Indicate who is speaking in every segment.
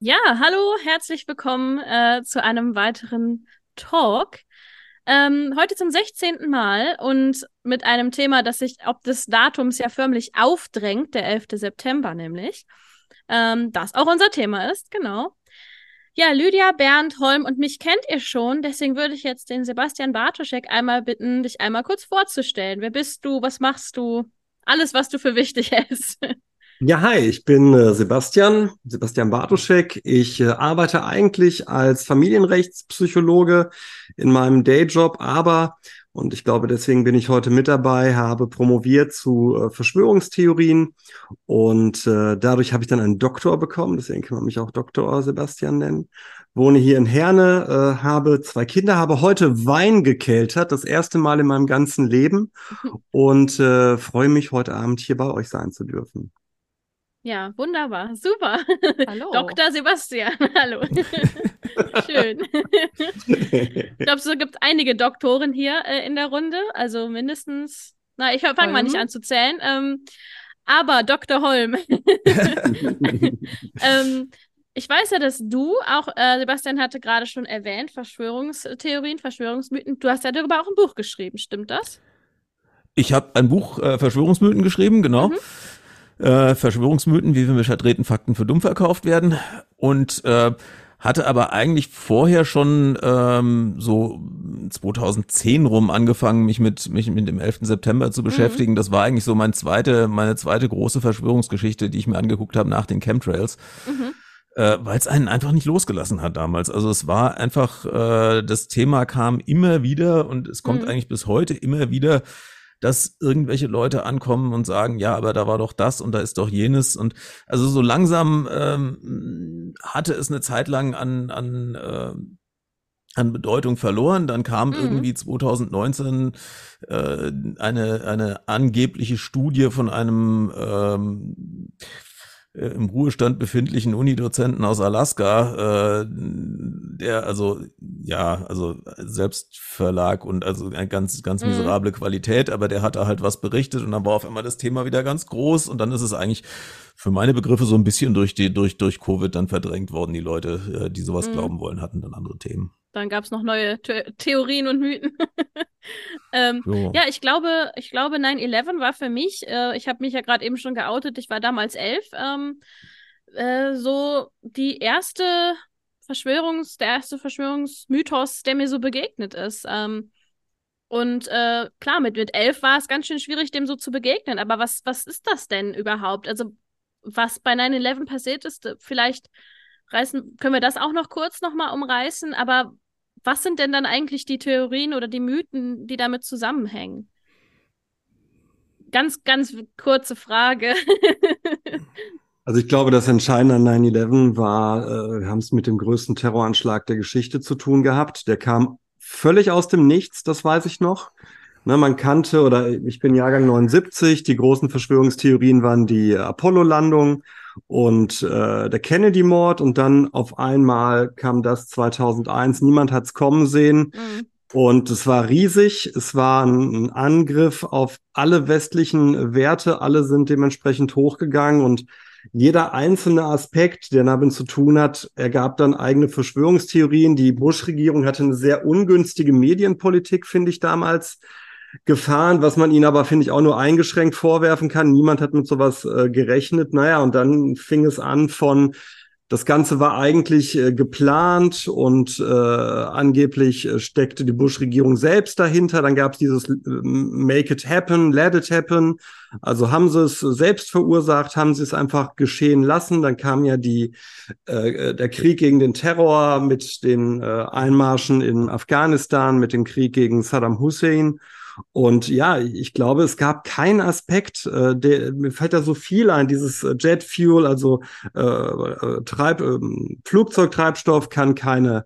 Speaker 1: Ja, hallo, herzlich willkommen äh, zu einem weiteren Talk. Ähm, heute zum 16. Mal und mit einem Thema, das sich ob des Datums ja förmlich aufdrängt, der 11. September nämlich. Ähm, das auch unser Thema ist, genau. Ja, Lydia, Bernd, Holm und mich kennt ihr schon, deswegen würde ich jetzt den Sebastian Bartoschek einmal bitten, dich einmal kurz vorzustellen. Wer bist du? Was machst du? Alles, was du für wichtig hältst.
Speaker 2: Ja, hi, ich bin äh, Sebastian, Sebastian Bartoschek. Ich äh, arbeite eigentlich als Familienrechtspsychologe in meinem Dayjob, aber, und ich glaube, deswegen bin ich heute mit dabei, habe promoviert zu äh, Verschwörungstheorien und äh, dadurch habe ich dann einen Doktor bekommen, deswegen kann man mich auch Doktor Sebastian nennen. Wohne hier in Herne, äh, habe zwei Kinder, habe heute Wein gekeltert, das erste Mal in meinem ganzen Leben und äh, freue mich, heute Abend hier bei euch sein zu dürfen.
Speaker 1: Ja, wunderbar. Super.
Speaker 3: Hallo.
Speaker 1: Dr. Sebastian. Hallo. Schön. ich glaube, es gibt einige Doktoren hier äh, in der Runde. Also mindestens. Na, ich fange mal nicht an zu zählen. Ähm, aber Dr. Holm. ähm, ich weiß ja, dass du auch, äh, Sebastian hatte gerade schon erwähnt, Verschwörungstheorien, Verschwörungsmythen. Du hast ja darüber auch ein Buch geschrieben, stimmt das?
Speaker 4: Ich habe ein Buch äh, Verschwörungsmythen geschrieben, genau. Mhm äh, Verschwörungsmythen, wie wir mit verdrehten Fakten für dumm verkauft werden. Und äh, hatte aber eigentlich vorher schon ähm, so 2010 rum angefangen, mich mit mich mit dem 11. September zu mhm. beschäftigen. Mhm. Das war eigentlich so mein zweite, meine zweite große Verschwörungsgeschichte, die ich mir angeguckt habe nach den Chemtrails. Mhm. Äh, Weil es einen einfach nicht losgelassen hat damals. Also es war einfach, äh, das Thema kam immer wieder und es kommt mhm. eigentlich bis heute immer wieder dass irgendwelche Leute ankommen und sagen, ja, aber da war doch das und da ist doch jenes. Und also so langsam ähm, hatte es eine Zeit lang an, an äh, an Bedeutung verloren. Dann kam mhm. irgendwie 2019 äh, eine, eine angebliche Studie von einem ähm, äh, im Ruhestand befindlichen Unidozenten aus Alaska, äh, der also ja, also Selbstverlag und also eine ganz, ganz mhm. miserable Qualität, aber der hat da halt was berichtet und dann war auf einmal das Thema wieder ganz groß und dann ist es eigentlich für meine Begriffe so ein bisschen durch die, durch, durch Covid dann verdrängt worden. Die Leute, äh, die sowas mhm. glauben wollen, hatten dann andere Themen.
Speaker 1: Dann gab es noch neue The Theorien und Mythen. ähm, so. Ja, ich glaube, ich glaube, 9-11 war für mich, äh, ich habe mich ja gerade eben schon geoutet, ich war damals elf, ähm, äh, so die erste Verschwörungs-, der erste Verschwörungsmythos, der mir so begegnet ist. Ähm, und äh, klar, mit, mit elf war es ganz schön schwierig, dem so zu begegnen. Aber was, was ist das denn überhaupt? Also, was bei 9-11 passiert ist, vielleicht reißen, können wir das auch noch kurz nochmal umreißen, aber was sind denn dann eigentlich die Theorien oder die Mythen, die damit zusammenhängen? Ganz, ganz kurze Frage.
Speaker 2: also ich glaube, das Entscheidende an 9-11 war, äh, wir haben es mit dem größten Terroranschlag der Geschichte zu tun gehabt. Der kam völlig aus dem Nichts, das weiß ich noch. Ne, man kannte, oder ich bin Jahrgang 79, die großen Verschwörungstheorien waren die Apollo-Landung und äh, der Kennedy-Mord und dann auf einmal kam das 2001. Niemand hat es kommen sehen. Mhm. Und es war riesig. Es war ein, Angriff auf alle westlichen Werte. Alle sind dementsprechend hochgegangen und jeder einzelne Aspekt, der damit zu tun hat, ergab dann eigene Verschwörungstheorien. Die Bush-Regierung hatte eine sehr ungünstige Medienpolitik, finde ich damals gefahren, was man ihnen aber, finde ich, auch nur eingeschränkt vorwerfen kann. Niemand hat mit sowas äh, gerechnet. Naja, und dann fing es an von, das Ganze war eigentlich äh, geplant und äh, angeblich äh, steckte die Bush-Regierung selbst dahinter. Dann gab es dieses äh, Make it happen, let it happen. Also haben sie es selbst verursacht, haben sie es einfach geschehen lassen. Dann kam ja die, äh, der Krieg gegen den Terror mit den äh, Einmarschen in Afghanistan, mit dem Krieg gegen Saddam Hussein. Und ja, ich glaube, es gab keinen Aspekt, äh, der, mir fällt da so viel ein, dieses äh, Jet Fuel, also äh, äh, Treib, äh, Flugzeugtreibstoff kann keine,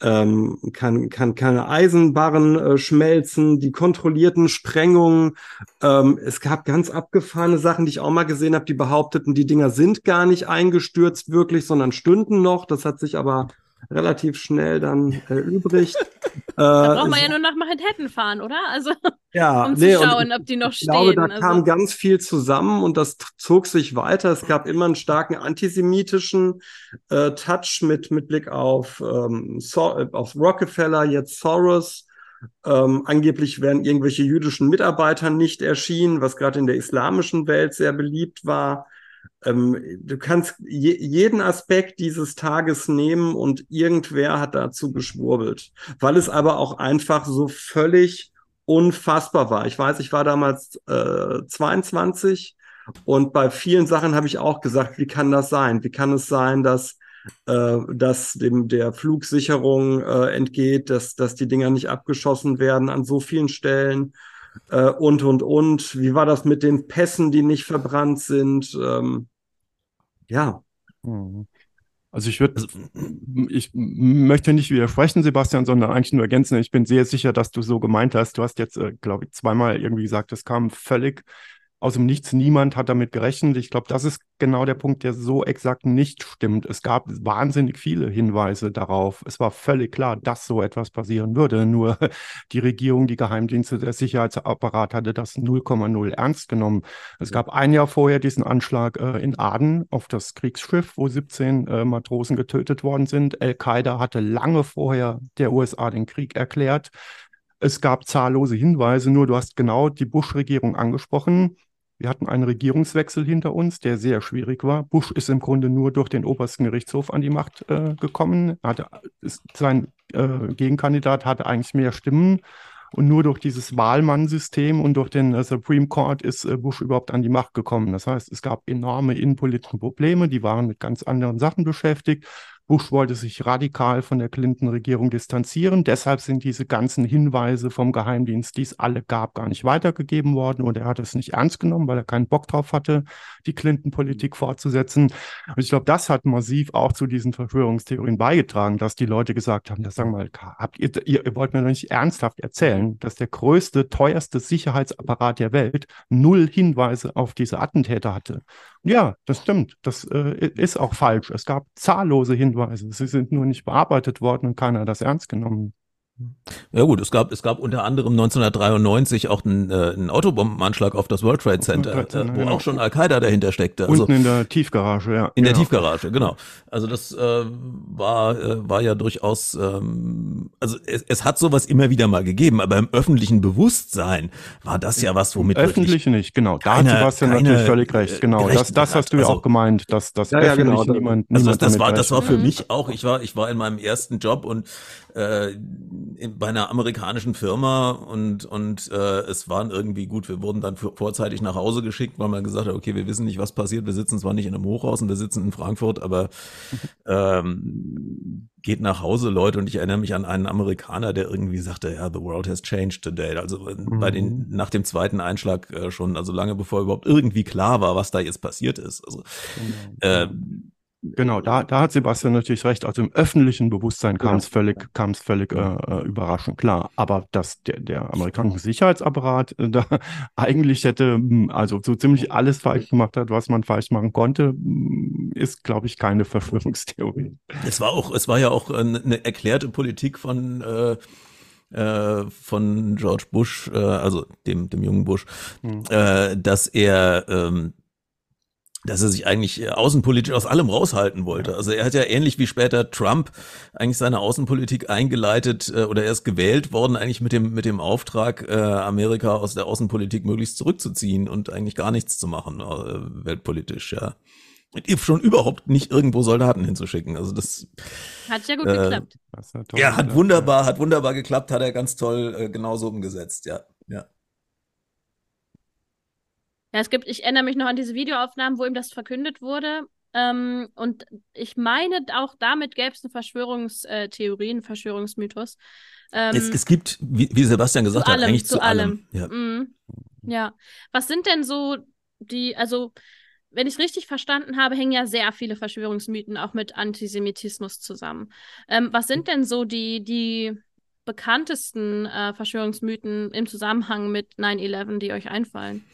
Speaker 2: ähm, kann, kann keine Eisenbarren äh, schmelzen, die kontrollierten Sprengungen. Ähm, es gab ganz abgefahrene Sachen, die ich auch mal gesehen habe, die behaupteten, die Dinger sind gar nicht eingestürzt wirklich, sondern stünden noch. Das hat sich aber relativ schnell dann erübrigt.
Speaker 1: Da braucht man ja nur nach Manhattan fahren, oder? Also,
Speaker 2: ja,
Speaker 1: um zu nee, schauen, ob die noch
Speaker 2: ich
Speaker 1: stehen.
Speaker 2: Ich glaube, da
Speaker 1: also.
Speaker 2: kam ganz viel zusammen und das zog sich weiter. Es gab immer einen starken antisemitischen äh, Touch mit, mit Blick auf, ähm, so auf Rockefeller, jetzt Soros. Ähm, angeblich wären irgendwelche jüdischen Mitarbeiter nicht erschienen, was gerade in der islamischen Welt sehr beliebt war. Ähm, du kannst je, jeden Aspekt dieses Tages nehmen und irgendwer hat dazu geschwurbelt, weil es aber auch einfach so völlig unfassbar war. Ich weiß, ich war damals äh, 22 und bei vielen Sachen habe ich auch gesagt, wie kann das sein? Wie kann es sein, dass äh, dass dem der Flugsicherung äh, entgeht, dass, dass die Dinger nicht abgeschossen werden an so vielen Stellen äh, und, und, und. Wie war das mit den Pässen, die nicht verbrannt sind? Ähm, ja.
Speaker 3: Mhm. Also ich würde, ich möchte nicht widersprechen, Sebastian, sondern eigentlich nur ergänzen. Ich bin sehr sicher, dass du so gemeint hast. Du hast jetzt, äh, glaube ich, zweimal irgendwie gesagt, es kam völlig aus dem Nichts. Niemand hat damit gerechnet. Ich glaube, das ist genau der Punkt, der so exakt nicht stimmt. Es gab wahnsinnig viele Hinweise darauf. Es war völlig klar, dass so etwas passieren würde. Nur die Regierung, die Geheimdienste, der Sicherheitsapparat hatte das 0,0 ernst genommen. Es gab ein Jahr vorher diesen Anschlag äh, in Aden auf das Kriegsschiff, wo 17 äh, Matrosen getötet worden sind. Al-Qaida hatte lange vorher der USA den Krieg erklärt. Es gab zahllose Hinweise, nur du hast genau die Bush-Regierung angesprochen. Wir hatten einen Regierungswechsel hinter uns, der sehr schwierig war. Bush ist im Grunde nur durch den obersten Gerichtshof an die Macht äh, gekommen. Hatte, sein äh, Gegenkandidat hatte eigentlich mehr Stimmen. Und nur durch dieses Wahlmannsystem und durch den äh, Supreme Court ist äh, Bush überhaupt an die Macht gekommen. Das heißt, es gab enorme innenpolitische Probleme, die waren mit ganz anderen Sachen beschäftigt. Bush wollte sich radikal von der Clinton-Regierung distanzieren. Deshalb sind diese ganzen Hinweise vom Geheimdienst, die es alle gab, gar nicht weitergegeben worden. Und er hat es nicht ernst genommen, weil er keinen Bock drauf hatte, die Clinton-Politik fortzusetzen. Und ich glaube, das hat massiv auch zu diesen Verschwörungstheorien beigetragen, dass die Leute gesagt haben, das sagen mal, habt ihr, ihr, ihr wollt mir doch nicht ernsthaft erzählen, dass der größte, teuerste Sicherheitsapparat der Welt null Hinweise auf diese Attentäter hatte. Ja, das stimmt. Das äh, ist auch falsch. Es gab zahllose Hinweise. Sie sind nur nicht bearbeitet worden und keiner hat das ernst genommen.
Speaker 4: Ja gut, es gab, es gab unter anderem 1993 auch einen, äh, einen Autobombenanschlag auf das World Trade Center, äh, wo genau. auch schon Al-Qaida dahinter steckte.
Speaker 3: Also, Unten in der Tiefgarage, ja.
Speaker 4: In der Tiefgarage, genau. Also das äh, war, äh, war ja durchaus, ähm, also es, es hat sowas immer wieder mal gegeben, aber im öffentlichen Bewusstsein war das ja was, womit
Speaker 3: Öffentlich nicht, genau. Da keine, hat Sebastian keine, natürlich völlig recht, genau. Das, das hast du ja also, auch gemeint, dass das
Speaker 2: ja, ja, genau. niemand,
Speaker 4: Also das, das war, das war für mich auch, ich war, ich war in meinem ersten Job und äh, bei einer amerikanischen Firma und, und äh, es waren irgendwie gut, wir wurden dann vorzeitig nach Hause geschickt, weil man gesagt hat, okay, wir wissen nicht, was passiert, wir sitzen zwar nicht in einem Hochhaus und wir sitzen in Frankfurt, aber ähm, geht nach Hause, Leute, und ich erinnere mich an einen Amerikaner, der irgendwie sagte, ja, the world has changed today. Also mhm. bei den, nach dem zweiten Einschlag äh, schon, also lange bevor überhaupt irgendwie klar war, was da jetzt passiert ist. Also
Speaker 3: genau. äh, Genau, da, da hat Sebastian natürlich recht. Also im öffentlichen Bewusstsein kam es völlig, kam es völlig äh, äh, überraschend klar. Aber dass der, der amerikanische Sicherheitsapparat äh, da eigentlich hätte, hm, also so ziemlich alles falsch gemacht hat, was man falsch machen konnte, hm, ist, glaube ich, keine Verschwörungstheorie.
Speaker 4: Es war auch, es war ja auch eine erklärte Politik von äh, äh, von George Bush, äh, also dem, dem jungen Bush, hm. äh, dass er ähm, dass er sich eigentlich äh, außenpolitisch aus allem raushalten wollte. Also er hat ja ähnlich wie später Trump eigentlich seine Außenpolitik eingeleitet äh, oder er ist gewählt worden eigentlich mit dem mit dem Auftrag äh, Amerika aus der Außenpolitik möglichst zurückzuziehen und eigentlich gar nichts zu machen äh, weltpolitisch, ja. Schon überhaupt nicht irgendwo Soldaten hinzuschicken. Also das
Speaker 1: hat ja gut äh, geklappt.
Speaker 4: Ja, hat wunderbar, hat wunderbar geklappt, hat er ganz toll äh, genauso umgesetzt, ja. Ja.
Speaker 1: Es gibt, ich erinnere mich noch an diese Videoaufnahmen, wo ihm das verkündet wurde. Ähm, und ich meine, auch damit gäbe es eine Verschwörungstheorie, einen Verschwörungsmythos.
Speaker 4: Ähm, es, es, gibt, wie, wie Sebastian gesagt hat, eigentlich zu, zu allem.
Speaker 1: allem. Ja. Mhm. ja. Was sind denn so die, also wenn ich es richtig verstanden habe, hängen ja sehr viele Verschwörungsmythen auch mit Antisemitismus zusammen. Ähm, was sind denn so die, die bekanntesten äh, Verschwörungsmythen im Zusammenhang mit 9-11, die euch einfallen?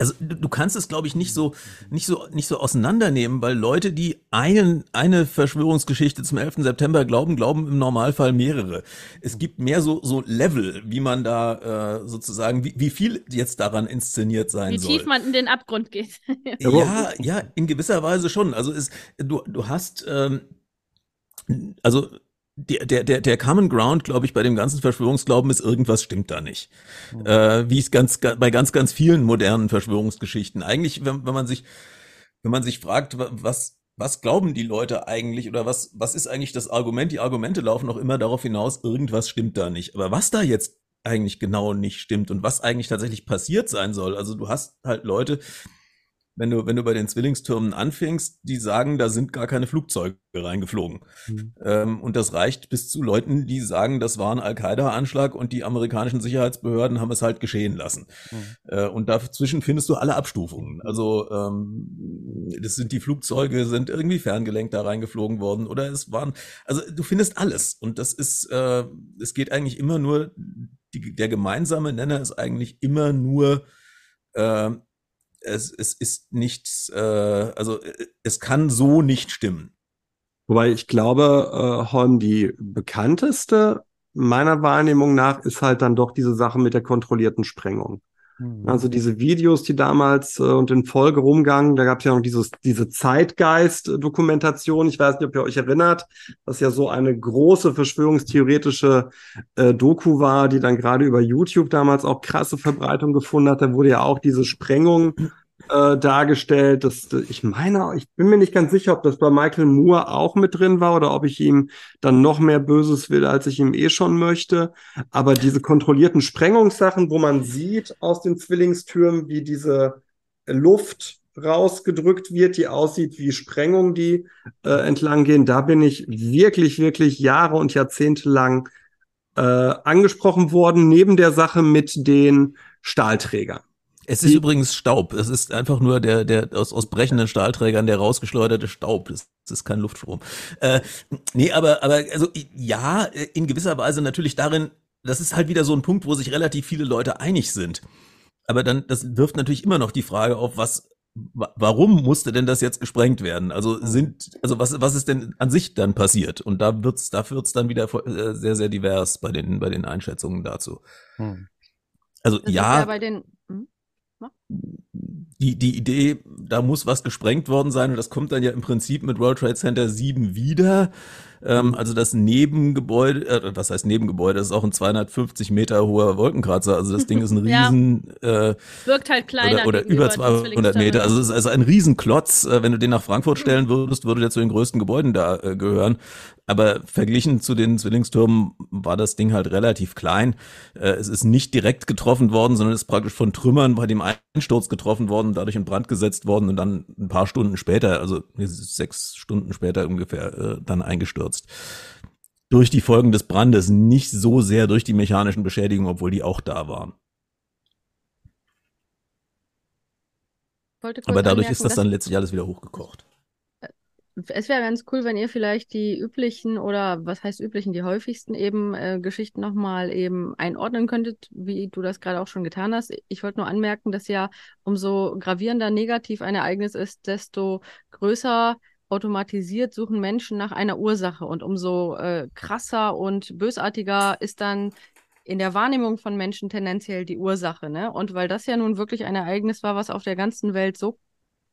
Speaker 4: Also du kannst es, glaube ich, nicht so, nicht so, nicht so auseinandernehmen, weil Leute, die einen, eine Verschwörungsgeschichte zum 11. September glauben, glauben im Normalfall mehrere. Es gibt mehr so, so Level, wie man da äh, sozusagen, wie, wie viel jetzt daran inszeniert sein
Speaker 5: wie
Speaker 4: soll.
Speaker 5: Wie tief man in den Abgrund geht.
Speaker 4: ja, ja, in gewisser Weise schon. Also es, du, du hast, ähm, also der, der, der, der Common Ground, glaube ich, bei dem ganzen Verschwörungsglauben ist, irgendwas stimmt da nicht. Mhm. Äh, wie es ganz, bei ganz, ganz vielen modernen Verschwörungsgeschichten. Eigentlich, wenn, wenn man sich, wenn man sich fragt, was, was glauben die Leute eigentlich oder was, was ist eigentlich das Argument? Die Argumente laufen auch immer darauf hinaus, irgendwas stimmt da nicht. Aber was da jetzt eigentlich genau nicht stimmt und was eigentlich tatsächlich passiert sein soll. Also du hast halt Leute, wenn du, wenn du bei den Zwillingstürmen anfängst, die sagen, da sind gar keine Flugzeuge reingeflogen. Mhm. Ähm, und das reicht bis zu Leuten, die sagen, das war ein Al-Qaida-Anschlag und die amerikanischen Sicherheitsbehörden haben es halt geschehen lassen. Mhm. Äh, und dazwischen findest du alle Abstufungen. Also ähm, das sind die Flugzeuge, sind irgendwie ferngelenkt da reingeflogen worden oder es waren, also du findest alles. Und das ist, äh, es geht eigentlich immer nur, die, der gemeinsame Nenner ist eigentlich immer nur, äh, es, es ist nichts, äh, also äh, es kann so nicht stimmen.
Speaker 2: Wobei ich glaube, äh, Holm, die bekannteste meiner Wahrnehmung nach ist halt dann doch diese Sache mit der kontrollierten Sprengung. Mhm. Also diese Videos, die damals äh, und in Folge rumgangen, da gab es ja noch dieses, diese Zeitgeist-Dokumentation. Ich weiß nicht, ob ihr euch erinnert, was ja so eine große verschwörungstheoretische äh, Doku war, die dann gerade über YouTube damals auch krasse Verbreitung gefunden hat. Da wurde ja auch diese Sprengung äh, dargestellt. Das, ich meine, ich bin mir nicht ganz sicher, ob das bei Michael Moore auch mit drin war oder ob ich ihm dann noch mehr Böses will, als ich ihm eh schon möchte. Aber diese kontrollierten Sprengungssachen, wo man sieht aus den Zwillingstürmen, wie diese Luft rausgedrückt wird, die aussieht wie Sprengungen, die äh, entlang gehen, da bin ich wirklich, wirklich Jahre und Jahrzehnte lang äh, angesprochen worden, neben der Sache mit den Stahlträgern.
Speaker 4: Es ist übrigens Staub. Es ist einfach nur der, der aus, aus brechenden Stahlträgern der rausgeschleuderte Staub. Das, das ist kein Luftstrom. Äh, nee, aber, aber also ja, in gewisser Weise natürlich darin, das ist halt wieder so ein Punkt, wo sich relativ viele Leute einig sind. Aber dann, das wirft natürlich immer noch die Frage auf, was, warum musste denn das jetzt gesprengt werden? Also sind, also was, was ist denn an sich dann passiert? Und da wird's, da wird's dann wieder äh, sehr, sehr divers bei den, bei den Einschätzungen dazu. Hm. Also das ja. ja bei den die, die Idee, da muss was gesprengt worden sein und das kommt dann ja im Prinzip mit World Trade Center 7 wieder. Ähm, also das Nebengebäude, äh, was heißt Nebengebäude, das ist auch ein 250 Meter hoher Wolkenkratzer. Also das Ding ist ein riesen...
Speaker 5: ja. äh, Wirkt halt kleiner.
Speaker 4: Oder, oder über 200 Meter. Also es ist also ein Riesenklotz. Äh, wenn du den nach Frankfurt stellen würdest, würde der zu den größten Gebäuden da äh, gehören. Aber verglichen zu den Zwillingstürmen war das Ding halt relativ klein. Äh, es ist nicht direkt getroffen worden, sondern ist praktisch von Trümmern bei dem Einsturz getroffen worden, dadurch in Brand gesetzt worden und dann ein paar Stunden später, also sechs Stunden später ungefähr, äh, dann eingestürzt. Durch die Folgen des Brandes, nicht so sehr durch die mechanischen Beschädigungen, obwohl die auch da waren. Aber dadurch ist das dann letztlich alles wieder hochgekocht
Speaker 5: es wäre ganz cool, wenn ihr vielleicht die üblichen oder was heißt üblichen, die häufigsten eben äh, Geschichten nochmal eben einordnen könntet, wie du das gerade auch schon getan hast. Ich wollte nur anmerken, dass ja umso gravierender negativ ein Ereignis ist, desto größer automatisiert suchen Menschen nach einer Ursache und umso äh, krasser und bösartiger ist dann in der Wahrnehmung von Menschen tendenziell die Ursache. Ne? Und weil das ja nun wirklich ein Ereignis war, was auf der ganzen Welt so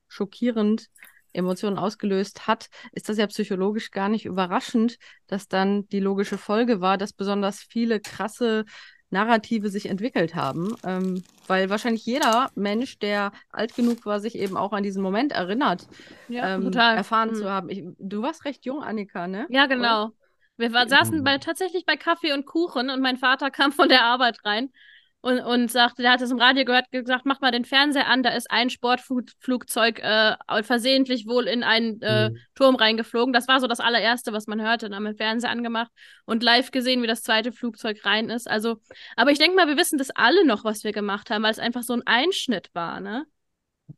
Speaker 5: schockierend Emotionen ausgelöst hat, ist das ja psychologisch gar nicht überraschend, dass dann die logische Folge war, dass besonders viele krasse Narrative sich entwickelt haben, ähm, weil wahrscheinlich jeder Mensch, der alt genug war, sich eben auch an diesen Moment erinnert, ja, ähm, erfahren mhm. zu haben. Ich, du warst recht jung, Annika, ne?
Speaker 1: Ja, genau. Oder? Wir war, saßen bei, tatsächlich bei Kaffee und Kuchen und mein Vater kam von der Arbeit rein und, und sagte, der hat es im Radio gehört, gesagt, mach mal den Fernseher an, da ist ein Sportflugzeug äh, versehentlich wohl in einen äh, mhm. Turm reingeflogen. Das war so das allererste, was man hörte. Dann haben wir den Fernseher angemacht und live gesehen, wie das zweite Flugzeug rein ist. Also, aber ich denke mal, wir wissen das alle noch, was wir gemacht haben, weil es einfach so ein Einschnitt war, ne?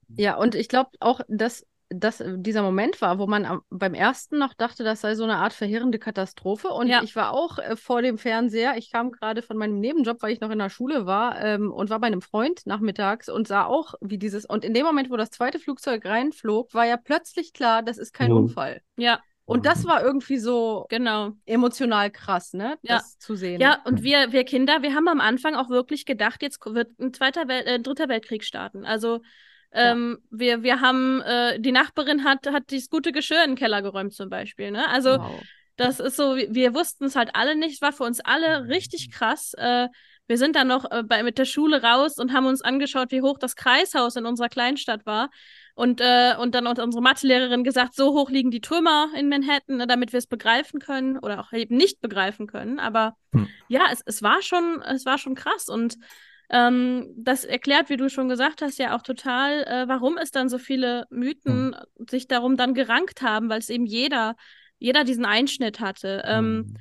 Speaker 5: Ja, und ich glaube auch, dass das dieser Moment war, wo man am, beim ersten noch dachte, das sei so eine Art verheerende Katastrophe. Und ja. ich war auch äh, vor dem Fernseher. Ich kam gerade von meinem Nebenjob, weil ich noch in der Schule war ähm, und war bei einem Freund nachmittags und sah auch, wie dieses. Und in dem Moment, wo das zweite Flugzeug reinflog, war ja plötzlich klar, das ist kein mhm. Unfall.
Speaker 1: Ja.
Speaker 5: Und das war irgendwie so genau emotional krass, ne?
Speaker 1: Ja.
Speaker 5: Das zu sehen.
Speaker 1: Ja, und wir, wir Kinder, wir haben am Anfang auch wirklich gedacht, jetzt wird ein zweiter Wel äh, dritter Weltkrieg starten. Also ähm, ja. wir, wir haben, äh, die Nachbarin hat, hat das gute Geschirr in den Keller geräumt zum Beispiel, ne? Also wow. das ist so, wir wussten es halt alle nicht, war für uns alle richtig krass. Äh, wir sind dann noch äh, bei, mit der Schule raus und haben uns angeschaut, wie hoch das Kreishaus in unserer Kleinstadt war. Und, äh, und dann hat unsere Mathelehrerin gesagt, so hoch liegen die Trümmer in Manhattan, ne, damit wir es begreifen können oder auch eben nicht begreifen können. Aber hm. ja, es, es war schon, es war schon krass. Und ähm, das erklärt, wie du schon gesagt hast, ja auch total, äh, warum es dann so viele Mythen hm. sich darum dann gerankt haben, weil es eben jeder, jeder diesen Einschnitt hatte. Ähm,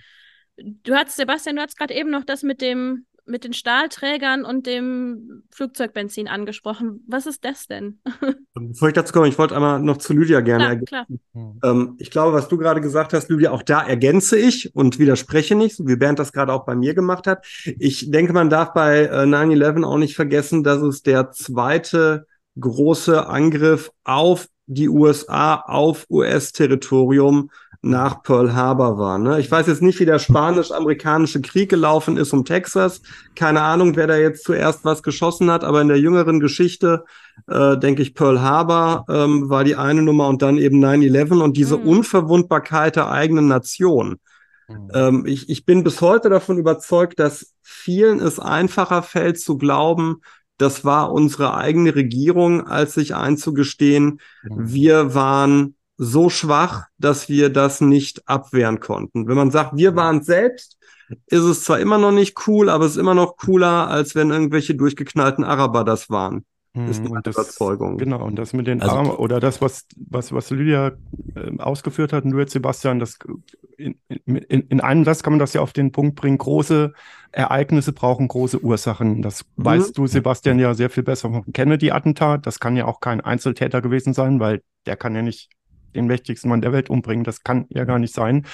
Speaker 1: hm. Du hast, Sebastian, du hast gerade eben noch das mit dem, mit den Stahlträgern und dem Flugzeugbenzin angesprochen. Was ist das denn?
Speaker 2: Bevor ich dazu komme, ich wollte einmal noch zu Lydia gerne klar, ergänzen. Klar. Ähm, ich glaube, was du gerade gesagt hast, Lydia, auch da ergänze ich und widerspreche nicht, so wie Bernd das gerade auch bei mir gemacht hat. Ich denke, man darf bei äh, 9-11 auch nicht vergessen, dass es der zweite große Angriff auf die USA, auf US-Territorium nach Pearl Harbor war. Ne? Ich weiß jetzt nicht, wie der spanisch-amerikanische Krieg gelaufen ist um Texas. Keine Ahnung, wer da jetzt zuerst was geschossen hat, aber in der jüngeren Geschichte, äh, denke ich, Pearl Harbor ähm, war die eine Nummer und dann eben 9-11 und diese mhm. Unverwundbarkeit der eigenen Nation. Mhm. Ähm, ich, ich bin bis heute davon überzeugt, dass vielen es einfacher fällt zu glauben, das war unsere eigene Regierung, als sich einzugestehen, mhm. wir waren so schwach, dass wir das nicht abwehren konnten. Wenn man sagt, wir waren selbst, ist es zwar immer noch nicht cool, aber es ist immer noch cooler, als wenn irgendwelche durchgeknallten Araber das waren. Ist
Speaker 3: meine das, Überzeugung. Genau, und das mit den also, Armen oder das, was, was, was Lydia äh, ausgeführt hat, und du jetzt, Sebastian, das in, in, in einem Satz kann man das ja auf den Punkt bringen. Große Ereignisse brauchen große Ursachen. Das mhm. weißt du, Sebastian, ja sehr viel besser vom Kennedy-Attentat. Das kann ja auch kein Einzeltäter gewesen sein, weil der kann ja nicht den mächtigsten Mann der Welt umbringen. Das kann ja gar nicht sein.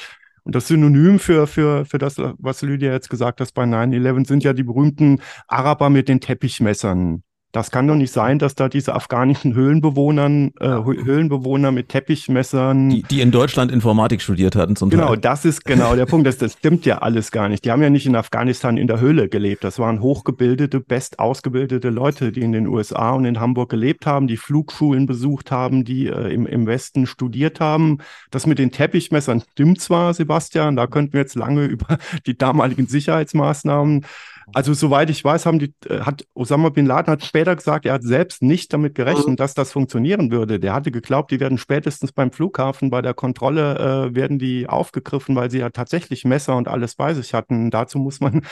Speaker 3: Und das Synonym für, für, für das, was Lydia jetzt gesagt hat bei 9-11, sind ja die berühmten Araber mit den Teppichmessern. Das kann doch nicht sein, dass da diese afghanischen Höhlenbewohnern, äh, Höhlenbewohner mit Teppichmessern.
Speaker 4: Die, die in Deutschland Informatik studiert hatten
Speaker 3: zum Genau, Teil. das ist genau der Punkt. Das, das stimmt ja alles gar nicht. Die haben ja nicht in Afghanistan in der Höhle gelebt. Das waren hochgebildete, best ausgebildete Leute, die in den USA und in Hamburg gelebt haben, die Flugschulen besucht haben, die äh, im, im Westen studiert haben. Das mit den Teppichmessern stimmt zwar, Sebastian, da könnten wir jetzt lange über die damaligen Sicherheitsmaßnahmen also soweit ich weiß, haben die, äh, hat Osama bin Laden hat später gesagt, er hat selbst nicht damit gerechnet, mhm. dass das funktionieren würde. Der hatte geglaubt, die werden spätestens beim Flughafen bei der Kontrolle äh, werden die aufgegriffen, weil sie ja tatsächlich Messer und alles bei sich hatten. Dazu muss man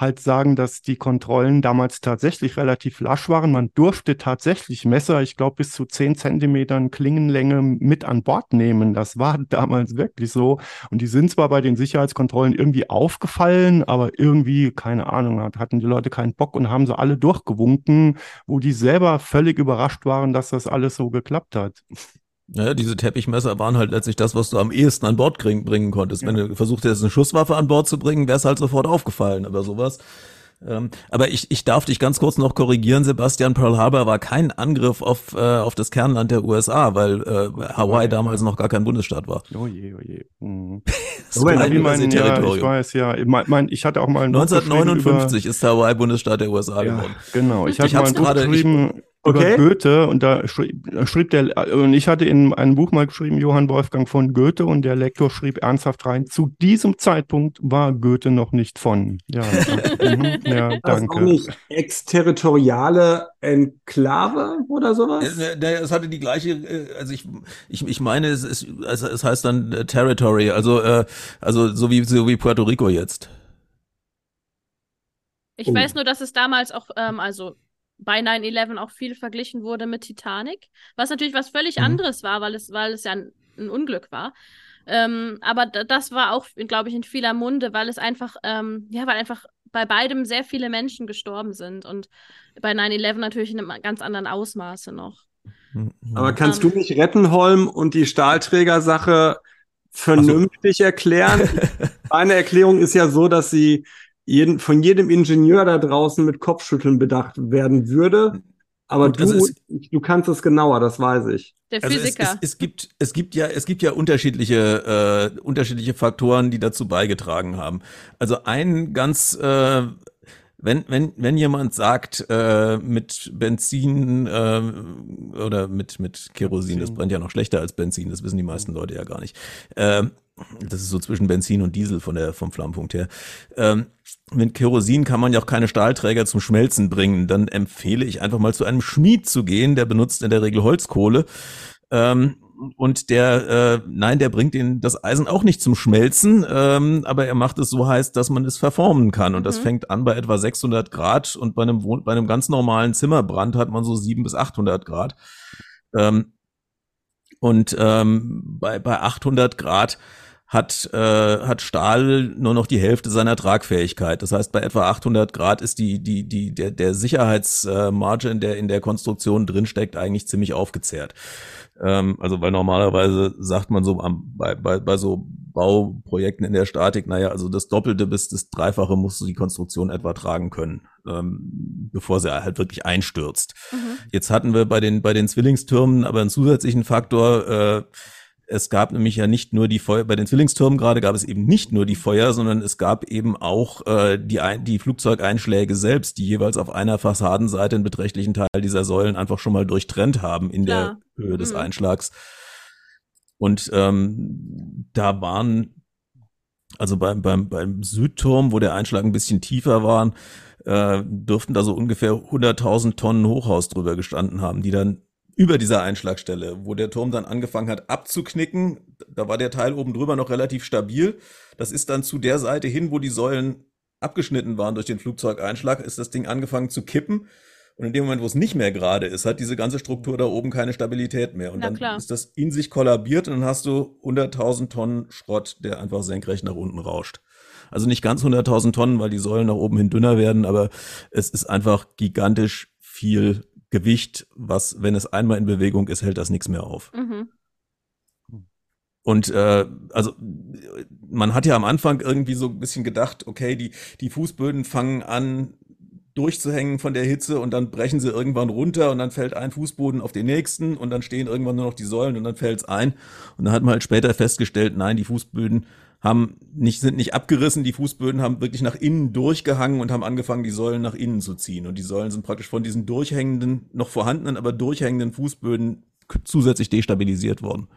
Speaker 3: halt sagen, dass die Kontrollen damals tatsächlich relativ lasch waren. Man durfte tatsächlich Messer, ich glaube, bis zu zehn Zentimetern Klingenlänge mit an Bord nehmen. Das war damals wirklich so. Und die sind zwar bei den Sicherheitskontrollen irgendwie aufgefallen, aber irgendwie, keine Ahnung, hatten die Leute keinen Bock und haben so alle durchgewunken, wo die selber völlig überrascht waren, dass das alles so geklappt hat.
Speaker 4: Ja, diese Teppichmesser waren halt letztlich das, was du am ehesten an Bord kriegen, bringen konntest. Ja. Wenn du versucht hättest, eine Schusswaffe an Bord zu bringen, wäre es halt sofort aufgefallen. Aber sowas ähm, aber ich, ich darf dich ganz kurz noch korrigieren, Sebastian. Pearl Harbor war kein Angriff auf, äh, auf das Kernland der USA, weil äh, Hawaii damals noch gar kein Bundesstaat war.
Speaker 3: Oh je, oh je. Mhm. das war ein mein, ja, ich weiß, ja. Mein, mein, ich hatte auch mal ein
Speaker 4: 1959 über, ist Hawaii Bundesstaat der USA
Speaker 3: ja,
Speaker 4: geworden.
Speaker 3: Genau, ich hatte ich mal ein Buch geschrieben, Okay. Über Goethe und da schrieb, schrieb der und ich hatte in einem Buch mal geschrieben Johann Wolfgang von Goethe und der Lektor schrieb ernsthaft rein zu diesem Zeitpunkt war Goethe noch nicht von ja,
Speaker 2: mhm, ja danke auch nicht exterritoriale Enklave oder sowas
Speaker 4: es, es hatte die gleiche äh, also ich ich, ich meine es ist es heißt dann äh, Territory also äh, also so wie so wie Puerto Rico jetzt
Speaker 1: ich oh. weiß nur dass es damals auch ähm, also bei 9-11 auch viel verglichen wurde mit Titanic, was natürlich was völlig mhm. anderes war, weil es, weil es ja ein, ein Unglück war. Ähm, aber das war auch, glaube ich, in vieler Munde, weil es einfach, ähm, ja, weil einfach bei beidem sehr viele Menschen gestorben sind und bei 9-11 natürlich in einem ganz anderen Ausmaße noch.
Speaker 2: Mhm. Aber kannst um, du mich retten, Holm, und die Stahlträgersache vernünftig so. erklären? Meine Erklärung ist ja so, dass sie jeden, von jedem Ingenieur da draußen mit Kopfschütteln bedacht werden würde. Aber Gut, du, also du kannst es genauer, das weiß ich.
Speaker 4: Der Physiker. Also es, es, es, gibt, es gibt ja, es gibt ja unterschiedliche, äh, unterschiedliche Faktoren, die dazu beigetragen haben. Also ein ganz äh, wenn, wenn, wenn jemand sagt, äh, mit Benzin äh, oder mit, mit Kerosin, das brennt ja noch schlechter als Benzin, das wissen die meisten Leute ja gar nicht. Äh, das ist so zwischen Benzin und Diesel von der, vom Flammpunkt her. Ähm, mit Kerosin kann man ja auch keine Stahlträger zum Schmelzen bringen. Dann empfehle ich einfach mal zu einem Schmied zu gehen, der benutzt in der Regel Holzkohle. Ähm, und der, äh, nein, der bringt ihn das Eisen auch nicht zum Schmelzen, ähm, aber er macht es so heiß, dass man es verformen kann. Und mhm. das fängt an bei etwa 600 Grad und bei einem, bei einem ganz normalen Zimmerbrand hat man so 700 bis 800 Grad. Ähm, und ähm, bei, bei 800 Grad hat, äh, hat Stahl nur noch die Hälfte seiner Tragfähigkeit. Das heißt, bei etwa 800 Grad ist die, die, die, der, der Sicherheitsmargin, der in der Konstruktion drinsteckt, eigentlich ziemlich aufgezehrt. Ähm, also weil normalerweise sagt man so am, bei, bei, bei so Bauprojekten in der Statik, naja, also das Doppelte bis das Dreifache musst du die Konstruktion etwa tragen können, ähm, bevor sie halt wirklich einstürzt. Mhm. Jetzt hatten wir bei den, bei den Zwillingstürmen aber einen zusätzlichen Faktor, äh, es gab nämlich ja nicht nur die Feuer, bei den Zwillingstürmen gerade gab es eben nicht nur die Feuer, sondern es gab eben auch äh, die, die Flugzeugeinschläge selbst, die jeweils auf einer Fassadenseite einen beträchtlichen Teil dieser Säulen einfach schon mal durchtrennt haben in Klar. der Höhe des mhm. Einschlags. Und ähm, da waren, also beim, beim, beim Südturm, wo der Einschlag ein bisschen tiefer war, äh, dürften da so ungefähr 100.000 Tonnen Hochhaus drüber gestanden haben, die dann über dieser Einschlagstelle, wo der Turm dann angefangen hat abzuknicken. Da war der Teil oben drüber noch relativ stabil. Das ist dann zu der Seite hin, wo die Säulen abgeschnitten waren durch den Flugzeugeinschlag, ist das Ding angefangen zu kippen. Und in dem Moment, wo es nicht mehr gerade ist, hat diese ganze Struktur da oben keine Stabilität mehr. Und Na dann klar. ist das in sich kollabiert und dann hast du 100.000 Tonnen Schrott, der einfach senkrecht nach unten rauscht. Also nicht ganz 100.000 Tonnen, weil die Säulen nach oben hin dünner werden, aber es ist einfach gigantisch viel Gewicht, was, wenn es einmal in Bewegung ist, hält das nichts mehr auf. Mhm. Und äh, also man hat ja am Anfang irgendwie so ein bisschen gedacht, okay, die, die Fußböden fangen an durchzuhängen von der Hitze und dann brechen sie irgendwann runter und dann fällt ein Fußboden auf den nächsten und dann stehen irgendwann nur noch die Säulen und dann fällt es ein. Und dann hat man halt später festgestellt, nein, die Fußböden haben nicht, sind nicht abgerissen, die Fußböden haben wirklich nach innen durchgehangen und haben angefangen, die Säulen nach innen zu ziehen. Und die Säulen sind praktisch von diesen durchhängenden, noch vorhandenen, aber durchhängenden Fußböden zusätzlich destabilisiert worden.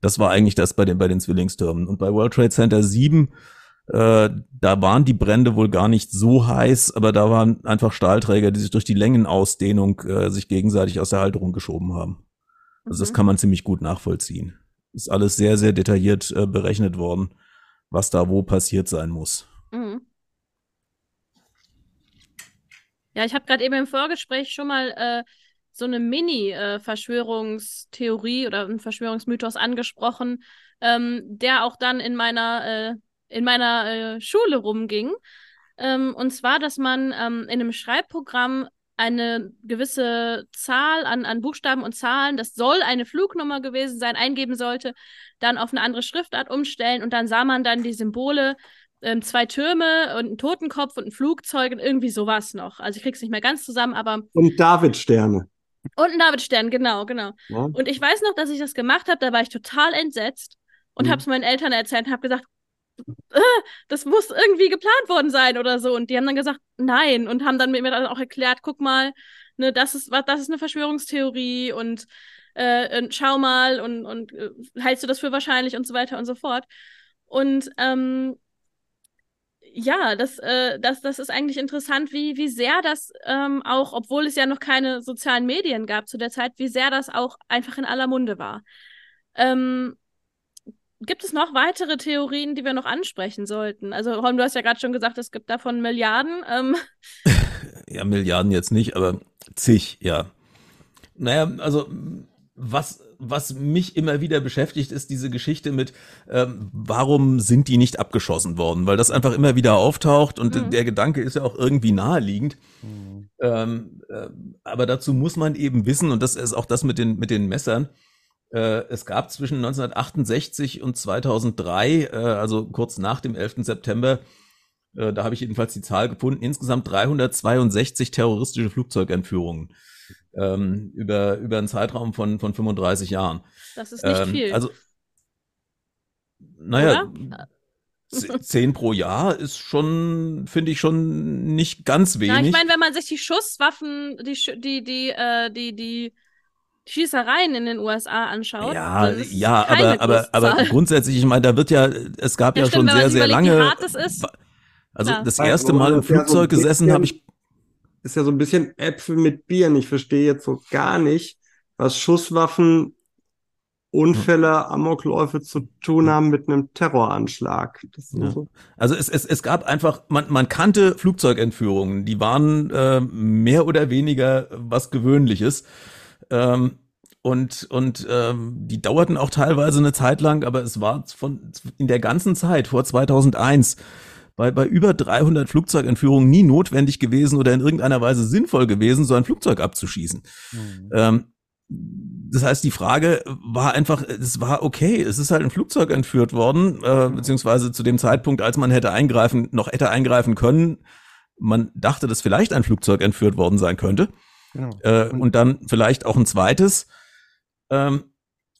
Speaker 4: Das war eigentlich das bei den, bei den Zwillingstürmen. Und bei World Trade Center 7, äh, da waren die Brände wohl gar nicht so heiß, aber da waren einfach Stahlträger, die sich durch die Längenausdehnung äh, sich gegenseitig aus der Halterung geschoben haben. Also mhm. das kann man ziemlich gut nachvollziehen ist alles sehr, sehr detailliert äh, berechnet worden, was da wo passiert sein muss. Mhm.
Speaker 1: Ja, ich habe gerade eben im Vorgespräch schon mal äh, so eine Mini-Verschwörungstheorie äh, oder einen Verschwörungsmythos angesprochen, ähm, der auch dann in meiner, äh, in meiner äh, Schule rumging. Ähm, und zwar, dass man ähm, in einem Schreibprogramm eine gewisse Zahl an, an Buchstaben und Zahlen, das soll eine Flugnummer gewesen sein, eingeben sollte, dann auf eine andere Schriftart umstellen und dann sah man dann die Symbole, ähm, zwei Türme und ein Totenkopf und ein Flugzeug und irgendwie sowas noch. Also ich krieg's nicht mehr ganz zusammen, aber.
Speaker 2: Und Davidsterne.
Speaker 1: Und ein Davidstern, genau, genau. Ja. Und ich weiß noch, dass ich das gemacht habe, da war ich total entsetzt und mhm. habe es meinen Eltern erzählt und habe gesagt, äh, das muss irgendwie geplant worden sein oder so. Und die haben dann gesagt, nein. Und haben dann mir dann auch erklärt, guck mal, ne, das ist, das ist eine Verschwörungstheorie und, äh, und schau mal und, und äh, hältst du das für wahrscheinlich und so weiter und so fort. Und ähm, ja, das, äh, das, das ist eigentlich interessant, wie, wie sehr das ähm, auch, obwohl es ja noch keine sozialen Medien gab zu der Zeit, wie sehr das auch einfach in aller Munde war. Ähm, Gibt es noch weitere Theorien, die wir noch ansprechen sollten? Also, Holm, du hast ja gerade schon gesagt, es gibt davon Milliarden. Ähm.
Speaker 4: Ja, Milliarden jetzt nicht, aber zig, ja. Naja, also was, was mich immer wieder beschäftigt, ist diese Geschichte mit, ähm, warum sind die nicht abgeschossen worden? Weil das einfach immer wieder auftaucht und mhm. der Gedanke ist ja auch irgendwie naheliegend. Mhm. Ähm, äh, aber dazu muss man eben wissen, und das ist auch das mit den, mit den Messern, äh, es gab zwischen 1968 und 2003, äh, also kurz nach dem 11. September, äh, da habe ich jedenfalls die Zahl gefunden, insgesamt 362 terroristische Flugzeugentführungen ähm, über, über einen Zeitraum von, von 35 Jahren.
Speaker 1: Das ist nicht ähm, viel.
Speaker 4: Also, naja, zehn pro Jahr ist schon, finde ich schon nicht ganz wenig. Na,
Speaker 1: ich meine, wenn man sich die Schusswaffen, die, die, die, äh, die, die Schießereien in den USA anschaut.
Speaker 4: Ja, ja, aber, aber, aber grundsätzlich, ich meine, da wird ja, es gab ja, ja stimmt, schon sehr, sehr lange. Wie hart das ist. Also Klar. das erste Mal im Flugzeug gesessen habe ich
Speaker 2: ist ja so ein bisschen Äpfel mit Bieren. Ich verstehe jetzt so gar nicht, was Schusswaffen, Unfälle, Amokläufe zu tun haben mit einem Terroranschlag.
Speaker 4: Ja. So. Also es, es, es gab einfach, man, man kannte Flugzeugentführungen, die waren äh, mehr oder weniger was Gewöhnliches. Ähm, und und ähm, die dauerten auch teilweise eine Zeit lang, aber es war von in der ganzen Zeit vor 2001 bei, bei über 300 Flugzeugentführungen nie notwendig gewesen oder in irgendeiner Weise sinnvoll gewesen, so ein Flugzeug abzuschießen. Mhm. Ähm, das heißt, die Frage war einfach, es war okay, es ist halt ein Flugzeug entführt worden, äh, beziehungsweise zu dem Zeitpunkt, als man hätte eingreifen, noch hätte eingreifen können, man dachte, dass vielleicht ein Flugzeug entführt worden sein könnte. Genau. Äh, und dann vielleicht auch ein zweites. Ähm,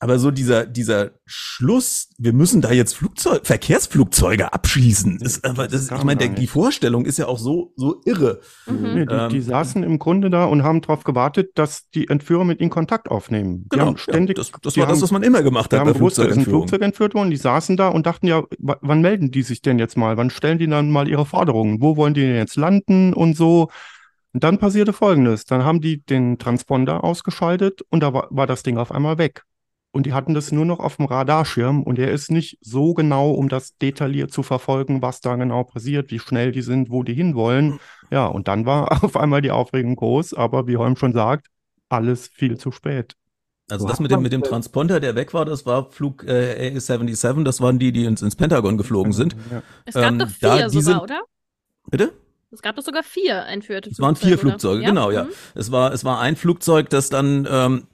Speaker 4: aber so dieser, dieser Schluss, wir müssen da jetzt Flugzeug, Verkehrsflugzeuge abschießen, ist aber, das, ich meine, die Vorstellung ist ja auch so, so irre.
Speaker 3: Mhm. Nee, die, ähm, die, saßen im Grunde da und haben darauf gewartet, dass die Entführer mit ihnen Kontakt aufnehmen. Die
Speaker 4: genau, haben ständig, ja, das, das war haben, das, was man immer gemacht hat.
Speaker 3: Die haben gewusst, da ist ein Flugzeug entführt worden, die saßen da und dachten ja, wann melden die sich denn jetzt mal? Wann stellen die dann mal ihre Forderungen? Wo wollen die denn jetzt landen und so? Und dann passierte Folgendes. Dann haben die den Transponder ausgeschaltet und da war, war das Ding auf einmal weg und die hatten das nur noch auf dem Radarschirm und er ist nicht so genau, um das detailliert zu verfolgen, was da genau passiert, wie schnell die sind, wo die hinwollen. Ja, und dann war auf einmal die Aufregung groß, aber wie Holm schon sagt, alles viel zu spät.
Speaker 4: Also das mit dem, mit dem Transponder, der weg war, das war Flug äh, A77, das waren die, die ins, ins Pentagon geflogen sind.
Speaker 1: Ja. Es gab ähm, doch vier sogar, sind, oder?
Speaker 4: Bitte?
Speaker 1: Es gab doch sogar vier entführte
Speaker 4: Flugzeuge. Es waren vier Flugzeuge, oder? genau, ja. Mhm. Es war, es war ein Flugzeug, das dann ähm,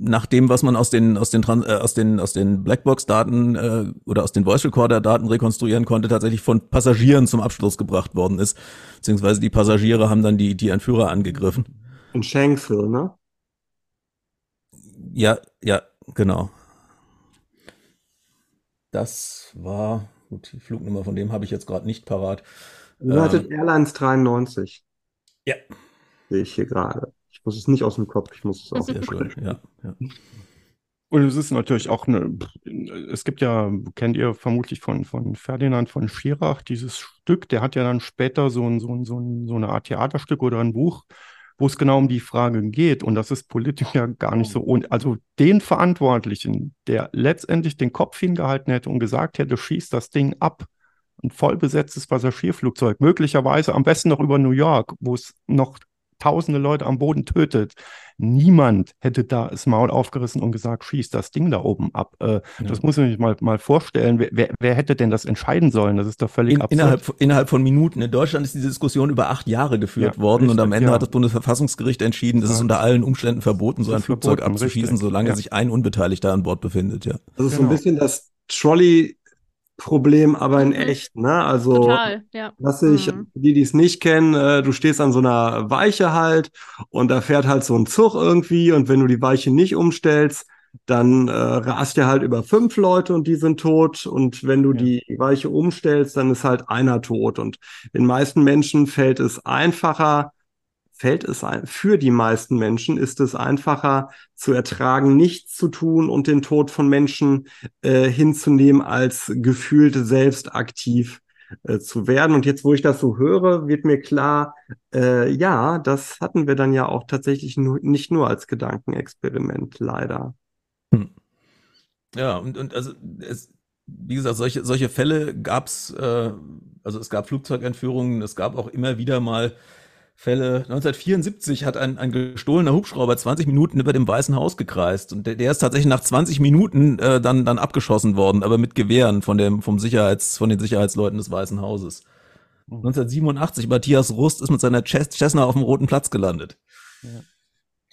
Speaker 4: nach dem, was man aus den aus den äh, aus den aus den Blackbox-Daten äh, oder aus den Voice Recorder-Daten rekonstruieren konnte, tatsächlich von Passagieren zum Abschluss gebracht worden ist, beziehungsweise die Passagiere haben dann die die Entführer angegriffen.
Speaker 2: In Shanksville, ne?
Speaker 4: Ja, ja, genau. Das war gut. Die Flugnummer von dem habe ich jetzt gerade nicht parat.
Speaker 2: United ähm, Airlines 93.
Speaker 4: Ja.
Speaker 2: Sehe ich hier gerade. Ich muss es nicht aus dem Kopf, ich muss es auch
Speaker 4: Sehr schön, ja, ja.
Speaker 3: Und es ist natürlich auch eine, es gibt ja, kennt ihr vermutlich von, von Ferdinand von Schirach, dieses Stück, der hat ja dann später so, ein, so, ein, so, ein, so eine Art Theaterstück oder ein Buch, wo es genau um die Frage geht. Und das ist politisch ja gar nicht so. Und also den Verantwortlichen, der letztendlich den Kopf hingehalten hätte und gesagt hätte, schießt das Ding ab, ein vollbesetztes Passagierflugzeug, möglicherweise am besten noch über New York, wo es noch tausende Leute am Boden tötet. Niemand hätte da das Maul aufgerissen und gesagt, schieß das Ding da oben ab. Äh, ja. Das muss man sich mal, mal vorstellen. Wer, wer, wer, hätte denn das entscheiden sollen? Das ist doch völlig
Speaker 4: In,
Speaker 3: absurd.
Speaker 4: Innerhalb, innerhalb von Minuten. In Deutschland ist diese Diskussion über acht Jahre geführt ja, worden richtig, und am Ende ja. hat das Bundesverfassungsgericht entschieden, es ist unter allen Umständen verboten, so ein Flugzeug verboten, abzuschießen, richtig. solange sich ein Unbeteiligter an Bord befindet. Ja.
Speaker 2: Das ist genau. so ein genau. bisschen das Trolley Problem, aber in mhm. echt, ne? Also,
Speaker 1: Total, ja.
Speaker 2: was ich, mhm. die, die es nicht kennen, äh, du stehst an so einer Weiche halt und da fährt halt so ein Zug irgendwie und wenn du die Weiche nicht umstellst, dann äh, rast der halt über fünf Leute und die sind tot und wenn du ja. die Weiche umstellst, dann ist halt einer tot und den meisten Menschen fällt es einfacher, fällt es ein, für die meisten Menschen ist es einfacher zu ertragen, nichts zu tun und den Tod von Menschen äh, hinzunehmen, als gefühlt selbst aktiv äh, zu werden. Und jetzt, wo ich das so höre, wird mir klar, äh, ja, das hatten wir dann ja auch tatsächlich nu nicht nur als Gedankenexperiment, leider. Hm.
Speaker 4: Ja, und, und also es, wie gesagt, solche, solche Fälle gab es, äh, also es gab Flugzeugentführungen, es gab auch immer wieder mal Fälle. 1974 hat ein, ein gestohlener Hubschrauber 20 Minuten über dem Weißen Haus gekreist und der, der ist tatsächlich nach 20 Minuten äh, dann dann abgeschossen worden, aber mit Gewehren von dem vom Sicherheits von den Sicherheitsleuten des Weißen Hauses. 1987 hm. Matthias Rust ist mit seiner Cessna auf dem Roten Platz gelandet. Ja.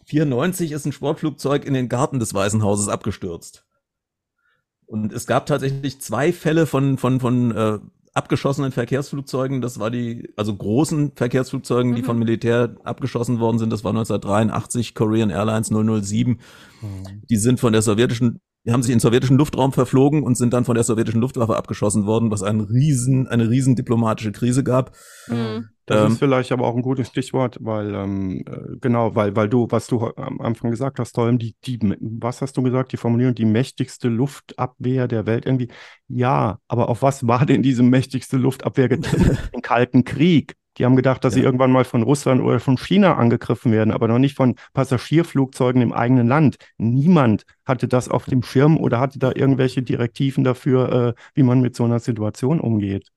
Speaker 4: 94 ist ein Sportflugzeug in den Garten des Weißen Hauses abgestürzt. Und es gab tatsächlich zwei Fälle von von von äh, abgeschossenen Verkehrsflugzeugen, das war die, also großen Verkehrsflugzeugen, mhm. die von Militär abgeschossen worden sind, das war 1983 Korean Airlines 007. Mhm. Die sind von der sowjetischen, die haben sich in sowjetischen Luftraum verflogen und sind dann von der sowjetischen Luftwaffe abgeschossen worden, was einen riesen, eine riesen diplomatische Krise gab.
Speaker 3: Mhm. Das ähm, ist vielleicht aber auch ein gutes Stichwort, weil ähm, äh, genau, weil weil du, was du am Anfang gesagt hast, Tolm, die die, was hast du gesagt, die Formulierung, die mächtigste Luftabwehr der Welt irgendwie. Ja, aber auf was war denn diese mächtigste Luftabwehr getrimmt? Den Kalten Krieg. Die haben gedacht, dass ja. sie irgendwann mal von Russland oder von China angegriffen werden, aber noch nicht von Passagierflugzeugen im eigenen Land. Niemand hatte das auf dem Schirm oder hatte da irgendwelche Direktiven dafür, äh, wie man mit so einer Situation umgeht.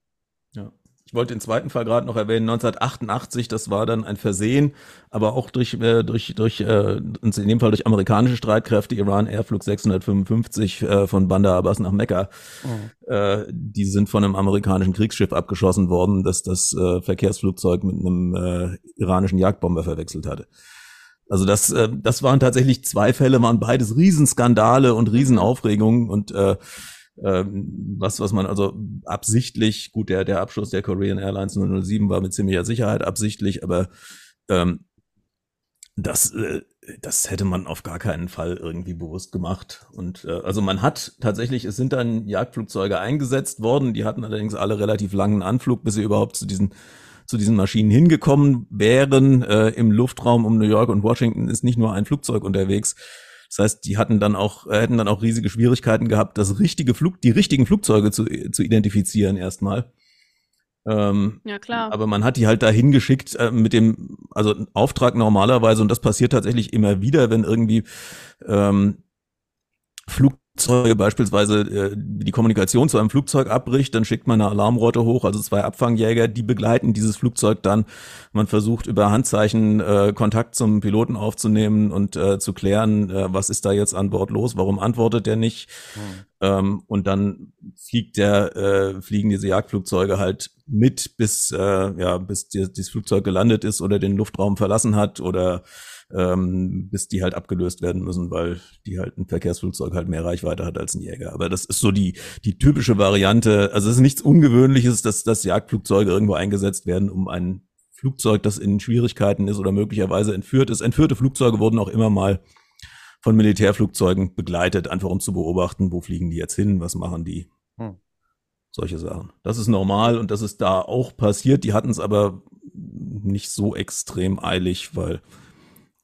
Speaker 4: Ich wollte den zweiten Fall gerade noch erwähnen, 1988, das war dann ein Versehen, aber auch durch, äh, durch, durch äh, in dem Fall durch amerikanische Streitkräfte, Iran Airflug 655 äh, von Bandar Abbas nach Mekka. Oh. Äh, die sind von einem amerikanischen Kriegsschiff abgeschossen worden, das das äh, Verkehrsflugzeug mit einem äh, iranischen Jagdbomber verwechselt hatte. Also das, äh, das waren tatsächlich zwei Fälle, waren beides Riesenskandale und Riesenaufregungen und äh, ähm, was, was man also absichtlich, gut, der, der Abschluss der Korean Airlines 007 war mit ziemlicher Sicherheit absichtlich, aber ähm, das, äh, das hätte man auf gar keinen Fall irgendwie bewusst gemacht. Und äh, also man hat tatsächlich, es sind dann Jagdflugzeuge eingesetzt worden, die hatten allerdings alle relativ langen Anflug, bis sie überhaupt zu diesen zu diesen Maschinen hingekommen wären. Äh, Im Luftraum um New York und Washington ist nicht nur ein Flugzeug unterwegs, das heißt, die hatten dann auch, äh, hätten dann auch riesige Schwierigkeiten gehabt, das richtige Flug, die richtigen Flugzeuge zu, zu identifizieren erstmal. Ähm, ja, klar. Aber man hat die halt dahin geschickt äh, mit dem, also Auftrag normalerweise, und das passiert tatsächlich immer wieder, wenn irgendwie ähm, Flug, Flugzeuge beispielsweise äh, die Kommunikation zu einem Flugzeug abbricht, dann schickt man eine Alarmrotte hoch, also zwei Abfangjäger, die begleiten dieses Flugzeug dann. Man versucht über Handzeichen äh, Kontakt zum Piloten aufzunehmen und äh, zu klären, äh, was ist da jetzt an Bord los, warum antwortet der nicht. Hm. Ähm, und dann fliegt der, äh, fliegen diese Jagdflugzeuge halt mit, bis, äh, ja, bis die, dieses Flugzeug gelandet ist oder den Luftraum verlassen hat oder ähm, bis die halt abgelöst werden müssen, weil die halt ein Verkehrsflugzeug halt mehr Reichweite hat als ein Jäger. Aber das ist so die, die typische Variante. Also es ist nichts Ungewöhnliches, dass, dass Jagdflugzeuge irgendwo eingesetzt werden, um ein Flugzeug, das in Schwierigkeiten ist oder möglicherweise entführt ist. Entführte Flugzeuge wurden auch immer mal von Militärflugzeugen begleitet, einfach um zu beobachten, wo fliegen die jetzt hin, was machen die. Hm. Solche Sachen. Das ist normal und das ist da auch passiert. Die hatten es aber nicht so extrem eilig, weil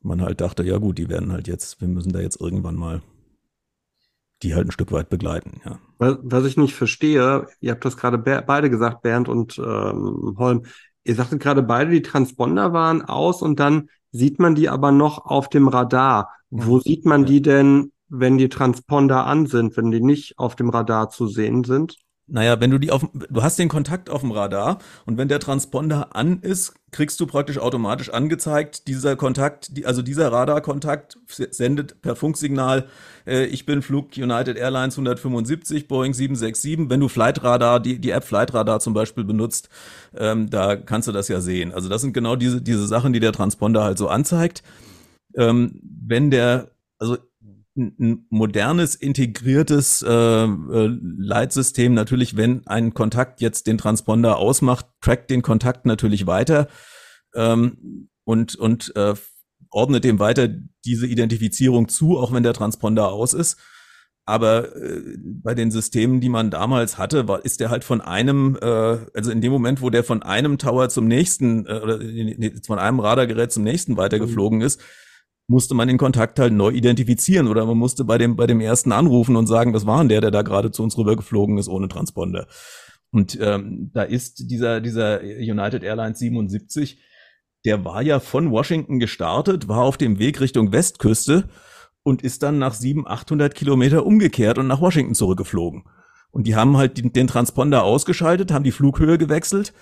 Speaker 4: man halt dachte, ja gut, die werden halt jetzt, wir müssen da jetzt irgendwann mal die halt ein Stück weit begleiten, ja.
Speaker 2: Was ich nicht verstehe, ihr habt das gerade be beide gesagt, Bernd und ähm, Holm, ihr sagtet gerade beide, die Transponder waren aus und dann sieht man die aber noch auf dem Radar. Wo sieht man die denn, wenn die Transponder an sind, wenn die nicht auf dem Radar zu sehen sind?
Speaker 4: Naja, wenn du die auf, du hast den Kontakt auf dem Radar und wenn der Transponder an ist, kriegst du praktisch automatisch angezeigt, dieser Kontakt, also dieser Radarkontakt sendet per Funksignal, äh, ich bin Flug United Airlines 175, Boeing 767. Wenn du Flight Radar, die, die App Flight Radar zum Beispiel benutzt, ähm, da kannst du das ja sehen. Also das sind genau diese, diese Sachen, die der Transponder halt so anzeigt. Ähm, wenn der, also ein modernes, integriertes äh, äh, Leitsystem natürlich, wenn ein Kontakt jetzt den Transponder ausmacht, trackt den Kontakt natürlich weiter ähm, und, und äh, ordnet dem weiter diese Identifizierung zu, auch wenn der Transponder aus ist. Aber äh, bei den Systemen, die man damals hatte, war, ist der halt von einem, äh, also in dem Moment, wo der von einem Tower zum nächsten äh, oder von einem Radargerät zum nächsten weitergeflogen mhm. ist, musste man den Kontakt halt neu identifizieren oder man musste bei dem, bei dem ersten anrufen und sagen, das war der, der da gerade zu uns rübergeflogen ist ohne Transponder. Und ähm, da ist dieser, dieser United Airlines 77, der war ja von Washington gestartet, war auf dem Weg Richtung Westküste und ist dann nach 700, 800 Kilometer umgekehrt und nach Washington zurückgeflogen. Und die haben halt den Transponder ausgeschaltet, haben die Flughöhe gewechselt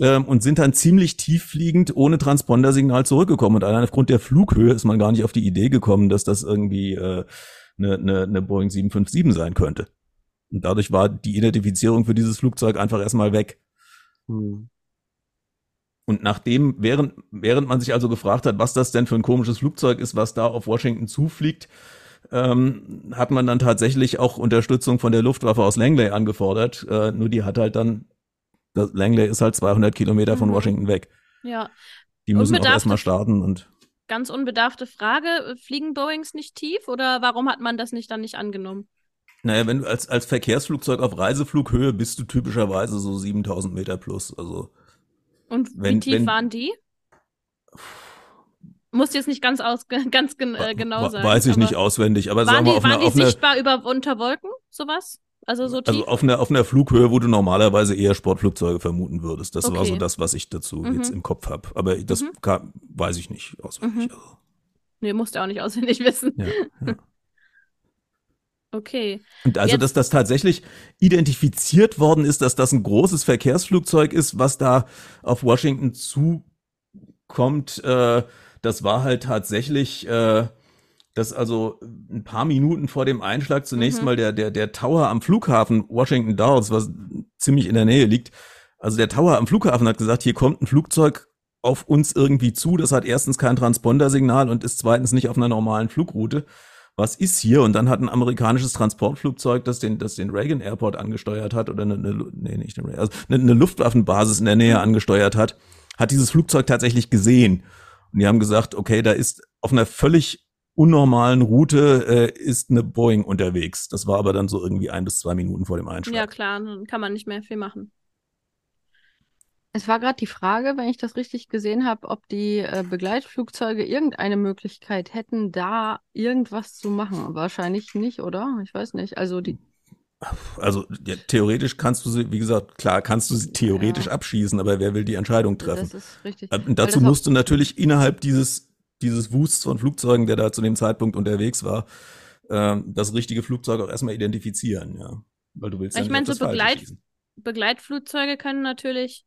Speaker 4: ähm, und sind dann ziemlich tieffliegend ohne Transpondersignal zurückgekommen. Und allein aufgrund der Flughöhe ist man gar nicht auf die Idee gekommen, dass das irgendwie äh, eine, eine, eine Boeing 757 sein könnte. Und dadurch war die Identifizierung für dieses Flugzeug einfach erstmal weg. Hm. Und nachdem, während, während man sich also gefragt hat, was das denn für ein komisches Flugzeug ist, was da auf Washington zufliegt, ähm, hat man dann tatsächlich auch Unterstützung von der Luftwaffe aus Langley angefordert. Äh, nur die hat halt dann, Langley ist halt 200 Kilometer mhm. von Washington weg.
Speaker 1: Ja.
Speaker 4: Die müssen auch erstmal starten und.
Speaker 1: Ganz unbedarfte Frage, fliegen Boeings nicht tief oder warum hat man das nicht dann nicht angenommen?
Speaker 4: Naja, wenn du als, als Verkehrsflugzeug auf Reiseflughöhe bist du typischerweise so 7000 Meter plus, also.
Speaker 1: Und wenn, wie tief wenn, waren die? Muss jetzt nicht ganz, aus, ganz äh, genau sein.
Speaker 4: Weiß ich nicht auswendig, aber
Speaker 1: sagen
Speaker 4: wir auf
Speaker 1: waren
Speaker 4: einer,
Speaker 1: die sichtbar über unter Wolken, sowas? Also so also tief?
Speaker 4: Also auf einer, auf einer Flughöhe, wo du normalerweise eher Sportflugzeuge vermuten würdest. Das okay. war so das, was ich dazu mhm. jetzt im Kopf habe. Aber das mhm. kann, weiß ich nicht auswendig. Mhm. Also.
Speaker 1: Nee, musst du auch nicht auswendig wissen. Ja, ja. Okay.
Speaker 4: Und also, Jetzt. dass das tatsächlich identifiziert worden ist, dass das ein großes Verkehrsflugzeug ist, was da auf Washington zukommt, äh, das war halt tatsächlich, äh, dass also ein paar Minuten vor dem Einschlag zunächst mhm. mal der, der, der Tower am Flughafen Washington Dulles, was ziemlich in der Nähe liegt, also der Tower am Flughafen hat gesagt, hier kommt ein Flugzeug auf uns irgendwie zu, das hat erstens kein Transpondersignal und ist zweitens nicht auf einer normalen Flugroute was ist hier? Und dann hat ein amerikanisches Transportflugzeug, das den, das den Reagan Airport angesteuert hat, oder eine, eine nee, nicht eine, also eine, eine Luftwaffenbasis in der Nähe angesteuert hat, hat dieses Flugzeug tatsächlich gesehen. Und die haben gesagt, okay, da ist auf einer völlig unnormalen Route äh, ist eine Boeing unterwegs. Das war aber dann so irgendwie ein bis zwei Minuten vor dem Einschlag.
Speaker 1: Ja, klar, dann kann man nicht mehr viel machen.
Speaker 5: Es war gerade die Frage, wenn ich das richtig gesehen habe, ob die äh, Begleitflugzeuge irgendeine Möglichkeit hätten, da irgendwas zu machen. Wahrscheinlich nicht, oder? Ich weiß nicht. Also die.
Speaker 4: Also ja, theoretisch kannst du sie, wie gesagt, klar kannst du sie theoretisch ja. abschießen, aber wer will die Entscheidung treffen? Das ist richtig. Und ähm, dazu musst du natürlich innerhalb dieses dieses Wusts von Flugzeugen, der da zu dem Zeitpunkt unterwegs war, äh, das richtige Flugzeug auch erstmal identifizieren, ja, weil du willst.
Speaker 1: Ich meine, so Begleit Begleitflugzeuge können natürlich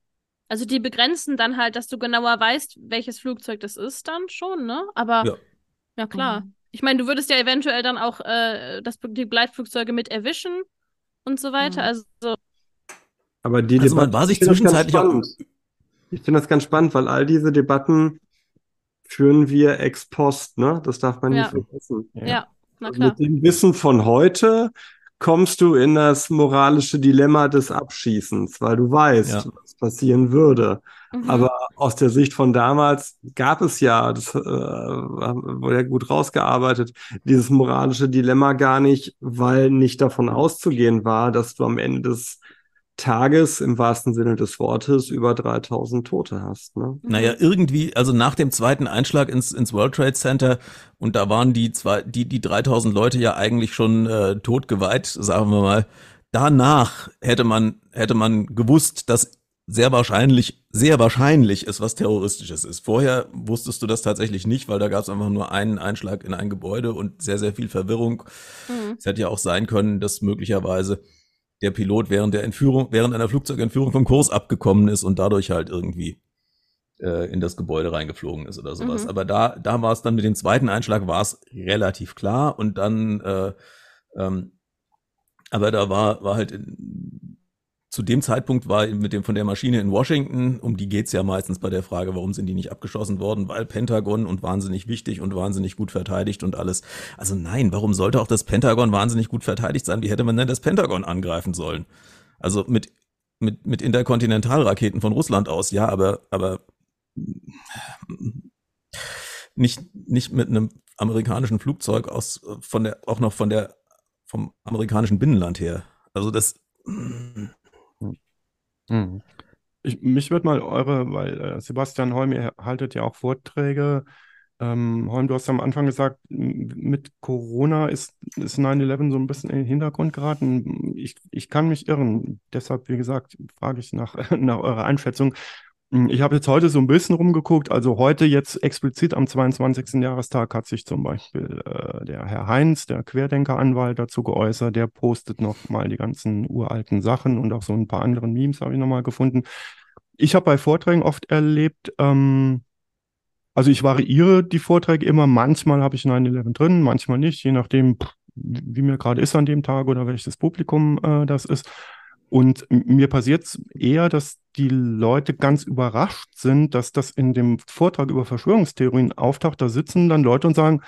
Speaker 1: also die begrenzen dann halt, dass du genauer weißt, welches Flugzeug das ist dann schon, ne? Aber ja, ja klar. Mhm. Ich meine, du würdest ja eventuell dann auch äh, das, die Begleitflugzeuge mit erwischen und so weiter. Mhm. Also
Speaker 2: aber die
Speaker 4: also man war sich zwischenzeitlich auch.
Speaker 2: Ich finde das ganz spannend, weil all diese Debatten führen wir ex post, ne? Das darf man ja. nicht vergessen.
Speaker 1: Ja, ja na klar.
Speaker 2: Mit dem Wissen von heute kommst du in das moralische Dilemma des Abschießens, weil du weißt, ja. was passieren würde. Mhm. Aber aus der Sicht von damals gab es ja, das äh, wurde ja gut rausgearbeitet, dieses moralische Dilemma gar nicht, weil nicht davon auszugehen war, dass du am Ende des Tages im wahrsten Sinne des Wortes über 3000 Tote hast. Ne?
Speaker 4: Naja, irgendwie, also nach dem zweiten Einschlag ins, ins World Trade Center und da waren die zwei, die, die 3000 Leute ja eigentlich schon äh, tot geweiht, sagen wir mal. Danach hätte man, hätte man gewusst, dass sehr wahrscheinlich, sehr wahrscheinlich es was Terroristisches ist. Vorher wusstest du das tatsächlich nicht, weil da gab es einfach nur einen Einschlag in ein Gebäude und sehr, sehr viel Verwirrung. Mhm. Es hätte ja auch sein können, dass möglicherweise der Pilot während der Entführung, während einer Flugzeugentführung vom Kurs abgekommen ist und dadurch halt irgendwie äh, in das Gebäude reingeflogen ist oder sowas. Mhm. Aber da, da war es dann mit dem zweiten Einschlag war es relativ klar und dann, äh, ähm, aber da war, war halt in, zu dem Zeitpunkt war mit dem von der Maschine in Washington, um die geht's ja meistens bei der Frage, warum sind die nicht abgeschossen worden, weil Pentagon und wahnsinnig wichtig und wahnsinnig gut verteidigt und alles. Also nein, warum sollte auch das Pentagon wahnsinnig gut verteidigt sein? Wie hätte man denn das Pentagon angreifen sollen? Also mit mit mit Interkontinentalraketen von Russland aus, ja, aber aber nicht nicht mit einem amerikanischen Flugzeug aus von der auch noch von der vom amerikanischen Binnenland her. Also das
Speaker 3: Mhm. Ich, mich würde mal eure, weil äh, Sebastian Holm, ihr haltet ja auch Vorträge. Ähm, Holm, du hast am Anfang gesagt, mit Corona ist, ist 9-11 so ein bisschen in den Hintergrund geraten. Ich, ich kann mich irren. Deshalb, wie gesagt, frage ich nach, nach eurer Einschätzung. Hm, ich habe jetzt heute so ein bisschen rumgeguckt. Also heute jetzt explizit am 22. Jahrestag hat sich zum Beispiel äh, der Herr Heinz, der Querdenker-Anwalt, dazu geäußert. Der postet noch mal die ganzen uralten Sachen und auch so ein paar anderen Memes habe ich noch mal gefunden. ich habe bei Vorträgen oft erlebt, ähm, also ich variiere die Vorträge immer. Manchmal habe ich 9-11 drin, manchmal nicht, je nachdem, wie mir gerade ist an dem Tag oder welches Publikum äh, das ist. Und mir passiert es eher, dass die Leute ganz überrascht sind, dass das in dem Vortrag über Verschwörungstheorien auftaucht. Da sitzen dann Leute und sagen,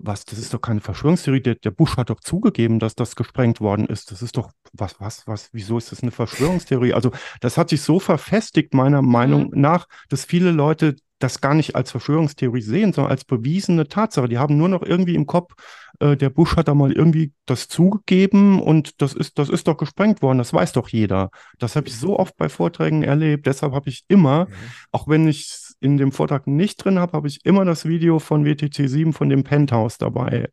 Speaker 3: was, das ist doch keine Verschwörungstheorie. Der, der Bush hat doch zugegeben, dass das gesprengt worden ist. Das ist doch, was, was, was, wieso ist das eine Verschwörungstheorie? Also, das hat sich so verfestigt, meiner Meinung mhm. nach, dass viele Leute das gar nicht als Verschwörungstheorie sehen, sondern als bewiesene Tatsache. Die haben nur noch irgendwie im Kopf, äh, der Bush hat da mal irgendwie das zugegeben und das ist, das ist doch gesprengt worden, das weiß doch jeder. Das habe ich so oft bei Vorträgen erlebt. Deshalb habe ich immer, mhm. auch wenn ich in dem Vortrag nicht drin habe, habe ich immer das Video von WTC 7 von dem Penthouse dabei.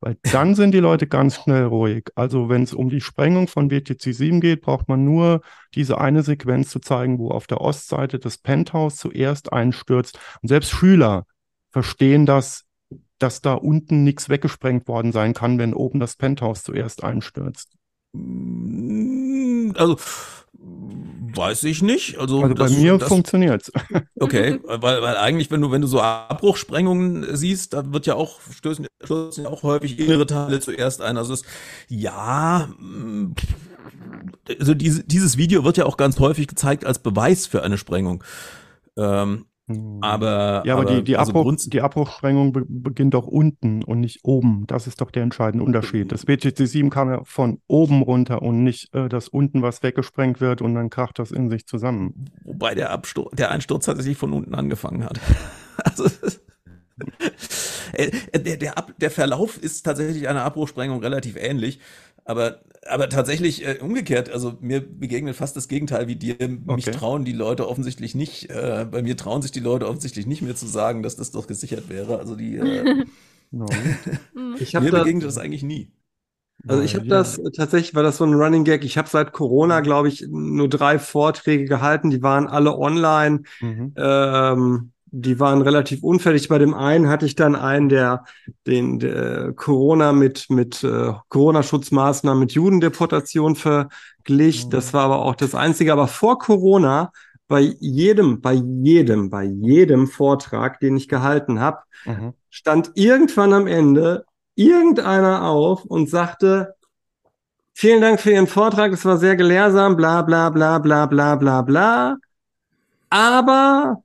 Speaker 3: Weil dann sind die Leute ganz schnell ruhig. Also wenn es um die Sprengung von WTC 7 geht, braucht man nur diese eine Sequenz zu zeigen, wo auf der Ostseite das Penthouse zuerst einstürzt. Und selbst Schüler verstehen das, dass da unten nichts weggesprengt worden sein kann, wenn oben das Penthouse zuerst einstürzt.
Speaker 4: Also Weiß ich nicht. Also,
Speaker 3: also bei das, mir funktioniert's.
Speaker 4: Okay, weil, weil eigentlich, wenn du, wenn du so Abbruchsprengungen siehst, da wird ja auch, stößen, stößen ja auch häufig innere Teile zuerst ein. Also es, ja, also diese, dieses Video wird ja auch ganz häufig gezeigt als Beweis für eine Sprengung. Ähm, hm. Aber,
Speaker 3: ja, aber, aber die, die, also Abbruch, die Abbruchsprengung be beginnt doch unten und nicht oben. Das ist doch der entscheidende Unterschied. Das WTC 7 kam ja von oben runter und nicht äh, das unten, was weggesprengt wird und dann kracht das in sich zusammen.
Speaker 4: Wobei der, Abstur der Einsturz tatsächlich von unten angefangen hat. also, äh, der, der, der Verlauf ist tatsächlich einer Abbruchsprengung relativ ähnlich. Aber, aber tatsächlich äh, umgekehrt, also mir begegnet fast das Gegenteil wie dir. Mich okay. trauen die Leute offensichtlich nicht, äh, bei mir trauen sich die Leute offensichtlich nicht mehr zu sagen, dass das doch gesichert wäre. Also die äh, ich mir das, begegnet das eigentlich nie.
Speaker 2: Also ich habe ja. das tatsächlich, war das so ein Running Gag. Ich habe seit Corona, glaube ich, nur drei Vorträge gehalten. Die waren alle online. Mhm. Ähm, die waren relativ unfertig. Bei dem einen hatte ich dann einen, der den der Corona mit mit äh, Corona-Schutzmaßnahmen mit Judendeportation verglich. Mhm. Das war aber auch das einzige. Aber vor Corona bei jedem, bei jedem, bei jedem Vortrag, den ich gehalten habe, mhm. stand irgendwann am Ende irgendeiner auf und sagte, vielen Dank für Ihren Vortrag, es war sehr gelehrsam, bla bla bla bla bla bla bla. Aber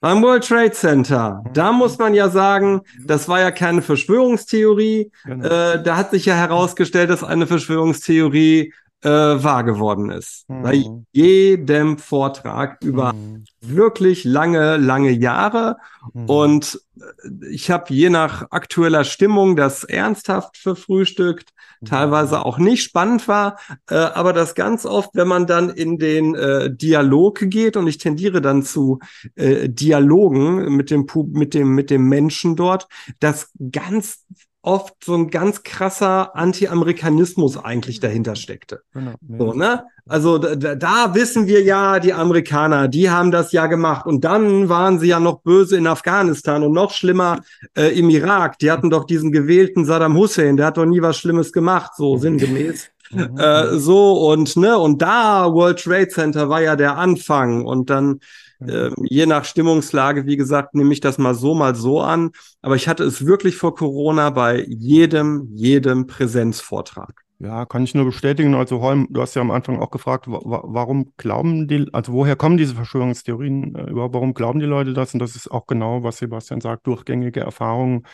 Speaker 2: beim World Trade Center, da mhm. muss man ja sagen, das war ja keine Verschwörungstheorie. Genau. Äh, da hat sich ja herausgestellt, dass eine Verschwörungstheorie äh, wahr geworden ist. Mhm. Bei jedem Vortrag über mhm. wirklich lange, lange Jahre. Mhm. Und äh, ich habe je nach aktueller Stimmung das ernsthaft verfrühstückt, teilweise auch nicht spannend war, äh, aber das ganz oft, wenn man dann in den äh, Dialog geht und ich tendiere dann zu äh, Dialogen mit dem mit dem mit dem Menschen dort, das ganz oft so ein ganz krasser Anti-Amerikanismus eigentlich dahinter steckte. Genau. So, ne? Also da, da wissen wir ja, die Amerikaner, die haben das ja gemacht und dann waren sie ja noch böse in Afghanistan und noch schlimmer äh, im Irak. Die hatten doch diesen gewählten Saddam Hussein, der hat doch nie was Schlimmes gemacht, so mhm. sinngemäß. Mhm. Äh, so und ne und da World Trade Center war ja der Anfang und dann äh, je nach Stimmungslage, wie gesagt, nehme ich das mal so, mal so an. Aber ich hatte es wirklich vor Corona bei jedem, jedem Präsenzvortrag.
Speaker 3: Ja, kann ich nur bestätigen. Also Holm, du hast ja am Anfang auch gefragt, wa warum glauben die, also woher kommen diese Verschwörungstheorien äh, überhaupt, warum glauben die Leute das? Und das ist auch genau, was Sebastian sagt, durchgängige Erfahrungen.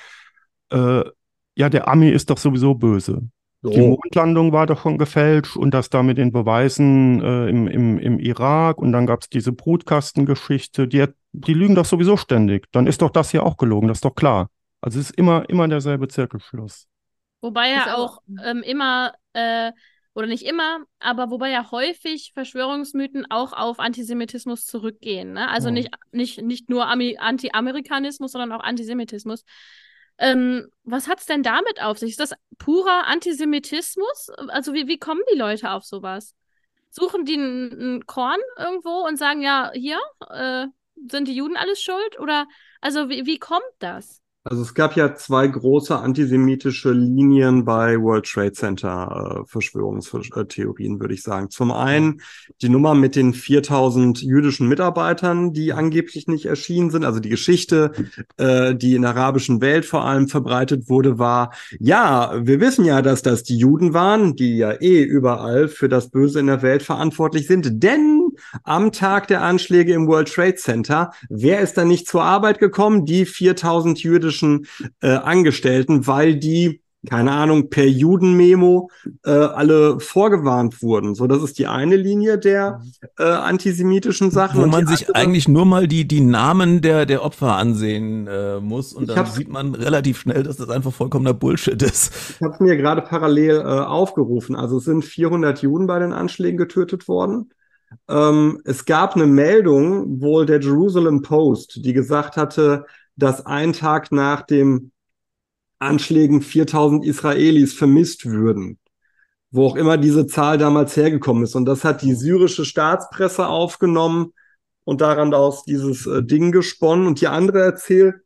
Speaker 3: Äh, ja, der Ami ist doch sowieso böse. Die Mondlandung war doch schon gefälscht und das da mit den Beweisen äh, im, im, im Irak und dann gab es diese Brutkastengeschichte, die, die lügen doch sowieso ständig. Dann ist doch das hier auch gelogen, das ist doch klar. Also es ist immer, immer derselbe Zirkelschluss.
Speaker 1: Wobei ja auch ähm, immer, äh, oder nicht immer, aber wobei ja häufig Verschwörungsmythen auch auf Antisemitismus zurückgehen. Ne? Also ja. nicht, nicht, nicht nur Anti-Amerikanismus, sondern auch Antisemitismus. Ähm, was es denn damit auf sich? Ist das purer Antisemitismus? Also wie, wie kommen die Leute auf sowas? Suchen die ein, Korn irgendwo und sagen, ja, hier äh, sind die Juden alles schuld? Oder also wie, wie kommt das?
Speaker 2: Also es gab ja zwei große antisemitische Linien bei World Trade Center äh, Verschwörungstheorien, würde ich sagen. Zum einen die Nummer mit den 4000 jüdischen Mitarbeitern, die angeblich nicht erschienen sind. Also die Geschichte, äh, die in der arabischen Welt vor allem verbreitet wurde, war, ja, wir wissen ja, dass das die Juden waren, die ja eh überall für das Böse in der Welt verantwortlich sind. Denn am Tag der Anschläge im World Trade Center, wer ist da nicht zur Arbeit gekommen? Die 4000 jüdischen äh, Angestellten, weil die keine Ahnung, per Judenmemo äh, alle vorgewarnt wurden. So, das ist die eine Linie der äh, antisemitischen Sachen.
Speaker 4: Wo man sich eigentlich nur mal die, die Namen der, der Opfer ansehen äh, muss und dann sieht man relativ schnell, dass das einfach vollkommener Bullshit ist.
Speaker 2: Ich habe es mir gerade parallel äh, aufgerufen. Also es sind 400 Juden bei den Anschlägen getötet worden. Ähm, es gab eine Meldung wohl der Jerusalem Post, die gesagt hatte, dass ein Tag nach dem Anschlägen 4000 Israelis vermisst würden. Wo auch immer diese Zahl damals hergekommen ist. Und das hat die syrische Staatspresse aufgenommen und daran daraus dieses äh, Ding gesponnen. Und die andere Erzähllinie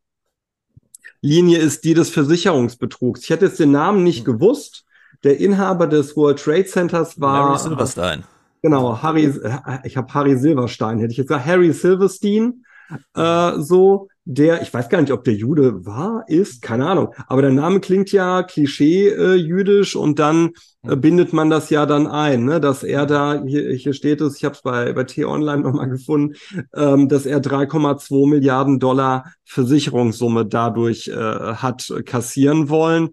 Speaker 2: ist die des Versicherungsbetrugs. Ich hätte jetzt den Namen nicht hm. gewusst. Der Inhaber des World Trade Centers war.
Speaker 4: Harry Silverstein.
Speaker 2: Genau, Harry, äh, ich habe Harry Silverstein, hätte ich jetzt gesagt, Harry Silverstein, äh, so, der, ich weiß gar nicht, ob der Jude war, ist, keine Ahnung, aber der Name klingt ja klischee-jüdisch äh, und dann äh, bindet man das ja dann ein, ne? dass er da, hier, hier steht es, ich habe es bei, bei T-Online nochmal gefunden, ähm, dass er 3,2 Milliarden Dollar Versicherungssumme dadurch äh, hat kassieren wollen.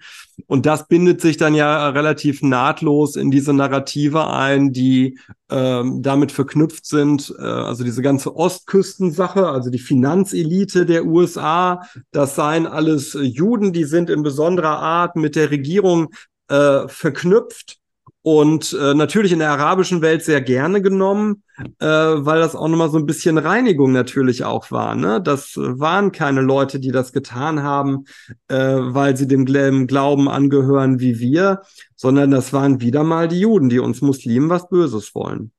Speaker 2: Und das bindet sich dann ja relativ nahtlos in diese Narrative ein, die ähm, damit verknüpft sind. Äh, also diese ganze Ostküstensache, also die Finanzelite der USA, das seien alles Juden, die sind in besonderer Art mit der Regierung äh, verknüpft und äh, natürlich in der arabischen Welt sehr gerne genommen, äh, weil das auch nochmal so ein bisschen Reinigung natürlich auch war. Ne? Das waren keine Leute, die das getan haben, äh, weil sie dem Glauben angehören wie wir, sondern das waren wieder mal die Juden, die uns Muslimen was Böses wollen.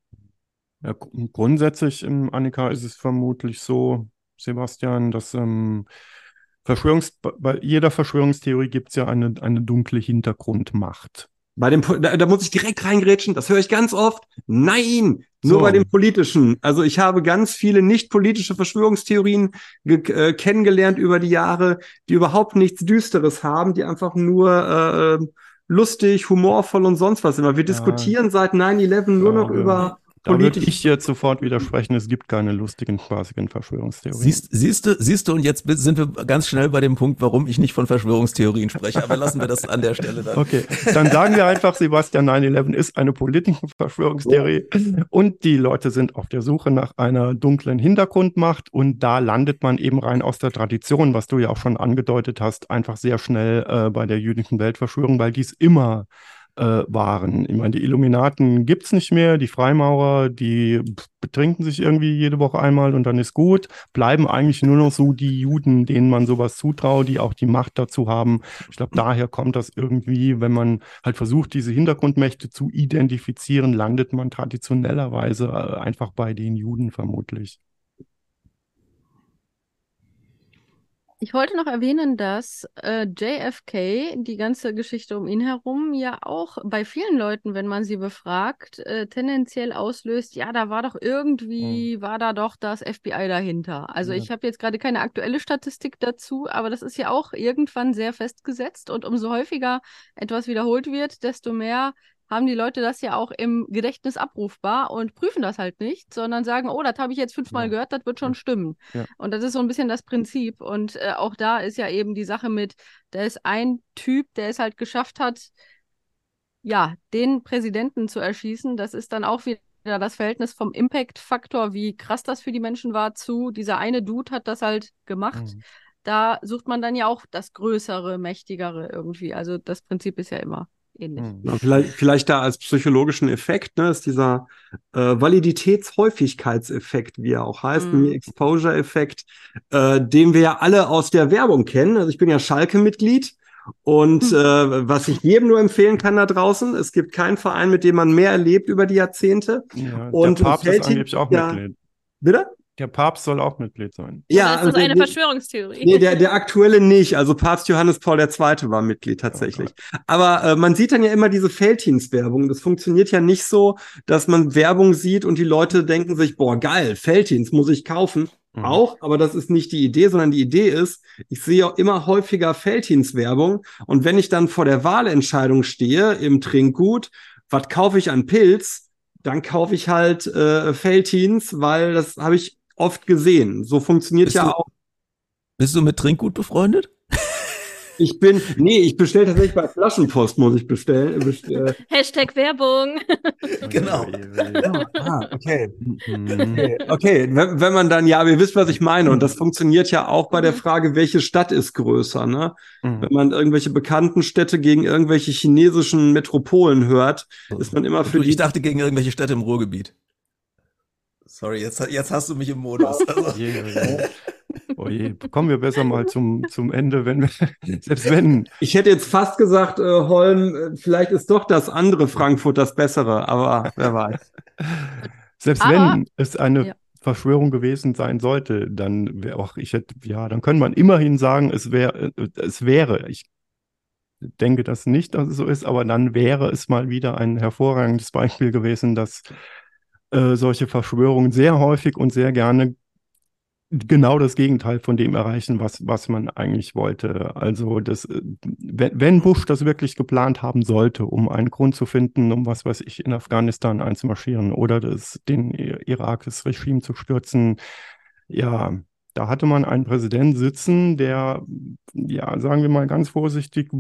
Speaker 3: Ja, grundsätzlich, Annika, ist es vermutlich so, Sebastian, dass ähm, Verschwörungs bei jeder Verschwörungstheorie gibt es ja eine, eine dunkle Hintergrundmacht.
Speaker 2: Bei dem, da, da muss ich direkt reingrätschen, das höre ich ganz oft. Nein, nur so. bei dem politischen. Also ich habe ganz viele nicht politische Verschwörungstheorien äh, kennengelernt über die Jahre, die überhaupt nichts Düsteres haben, die einfach nur äh lustig, humorvoll und sonst was immer. Wir ja. diskutieren seit 9-11 nur ja, noch ja. über
Speaker 3: da würde ich jetzt sofort widersprechen, es gibt keine lustigen, spaßigen Verschwörungstheorien.
Speaker 4: Siehst, siehst, du, siehst du, und jetzt sind wir ganz schnell bei dem Punkt, warum ich nicht von Verschwörungstheorien spreche, aber lassen wir das an der Stelle dann.
Speaker 3: Okay, dann sagen wir einfach, Sebastian, 9-11 ist eine politische Verschwörungstheorie und die Leute sind auf der Suche nach einer dunklen Hintergrundmacht und da landet man eben rein aus der Tradition, was du ja auch schon angedeutet hast, einfach sehr schnell äh, bei der jüdischen Weltverschwörung, weil dies immer äh, waren. Ich meine, die Illuminaten gibt es nicht mehr, die Freimaurer, die betrinken sich irgendwie jede Woche einmal und dann ist gut. Bleiben eigentlich nur noch so die Juden, denen man sowas zutraut, die auch die Macht dazu haben. Ich glaube, daher kommt das irgendwie, wenn man halt versucht, diese Hintergrundmächte zu identifizieren, landet man traditionellerweise äh, einfach bei den Juden vermutlich.
Speaker 5: Ich wollte noch erwähnen, dass äh, JFK, die ganze Geschichte um ihn herum, ja auch bei vielen Leuten, wenn man sie befragt, äh, tendenziell auslöst, ja, da war doch irgendwie, mhm. war da doch das FBI dahinter. Also ja. ich habe jetzt gerade keine aktuelle Statistik dazu, aber das ist ja auch irgendwann sehr festgesetzt und umso häufiger etwas wiederholt wird, desto mehr haben die Leute das ja auch im Gedächtnis abrufbar und prüfen das halt nicht, sondern sagen, oh, das habe ich jetzt fünfmal ja. gehört, das wird schon stimmen. Ja. Und das ist so ein bisschen das Prinzip. Und äh, auch da ist ja eben die Sache mit, da ist ein Typ, der es halt geschafft hat, ja, den Präsidenten zu erschießen. Das ist dann auch wieder das Verhältnis vom Impact-Faktor, wie krass das für die Menschen war, zu dieser eine Dude hat das halt gemacht. Mhm. Da sucht man dann ja auch das Größere, Mächtigere irgendwie. Also das Prinzip ist ja immer ähnlich.
Speaker 2: Ja, vielleicht, vielleicht da als psychologischen Effekt, ne, ist dieser äh, Validitätshäufigkeitseffekt, wie er auch heißt, mhm. Exposure-Effekt, äh, den wir ja alle aus der Werbung kennen. Also ich bin ja Schalke-Mitglied. Und mhm. äh, was ich jedem nur empfehlen kann da draußen, es gibt keinen Verein, mit dem man mehr erlebt über die Jahrzehnte. Ja,
Speaker 3: und der Papst ist angeblich auch ja, Mitglied.
Speaker 2: Bitte?
Speaker 3: Der Papst soll auch Mitglied sein.
Speaker 1: Ja, Oder ist das eine der, Verschwörungstheorie?
Speaker 2: Nee, der, der aktuelle nicht. Also Papst Johannes Paul II. war Mitglied tatsächlich. Oh Aber äh, man sieht dann ja immer diese Felddienstwerbung. Das funktioniert ja nicht so, dass man Werbung sieht und die Leute denken sich, boah, geil, Felddienst muss ich kaufen. Mhm. Auch, aber das ist nicht die Idee, sondern die Idee ist, ich sehe auch immer häufiger Felddienstwerbung. Und wenn ich dann vor der Wahlentscheidung stehe im Trinkgut, was kaufe ich an Pilz? Dann kaufe ich halt äh, Felddienst, weil das habe ich oft gesehen. So funktioniert bist ja
Speaker 4: du,
Speaker 2: auch.
Speaker 4: Bist du mit Trinkgut befreundet?
Speaker 2: Ich bin, nee, ich bestelle tatsächlich bei Flaschenpost, muss ich bestellen.
Speaker 1: Bestell. Hashtag Werbung.
Speaker 4: genau.
Speaker 2: ah, okay. okay. Okay, wenn, wenn, man dann, ja, ihr wisst, was ich meine. Und das funktioniert ja auch bei der mhm. Frage, welche Stadt ist größer, ne? Mhm. Wenn man irgendwelche bekannten Städte gegen irgendwelche chinesischen Metropolen hört, ist man immer für
Speaker 4: ich die. Ich dachte gegen irgendwelche Städte im Ruhrgebiet. Sorry, jetzt, jetzt hast du mich im Modus. Also.
Speaker 3: Oh je, kommen wir besser mal zum, zum Ende, wenn wir, selbst wenn.
Speaker 2: Ich hätte jetzt fast gesagt, äh, Holm, äh, vielleicht ist doch das andere Frankfurt das bessere, aber wer weiß.
Speaker 3: Selbst aber, wenn es eine ja. Verschwörung gewesen sein sollte, dann wäre auch, ich hätte, ja, dann könnte man immerhin sagen, es wäre, äh, es wäre, ich denke das nicht, dass es so ist, aber dann wäre es mal wieder ein hervorragendes Beispiel gewesen, dass äh, solche Verschwörungen sehr häufig und sehr gerne genau das Gegenteil von dem erreichen, was, was man eigentlich wollte. Also das, äh, wenn Bush das wirklich geplant haben sollte, um einen Grund zu finden, um was weiß ich, in Afghanistan einzumarschieren oder das, den Irak, das Regime zu stürzen, ja, da hatte man einen Präsidenten sitzen, der, ja, sagen wir mal ganz vorsichtig,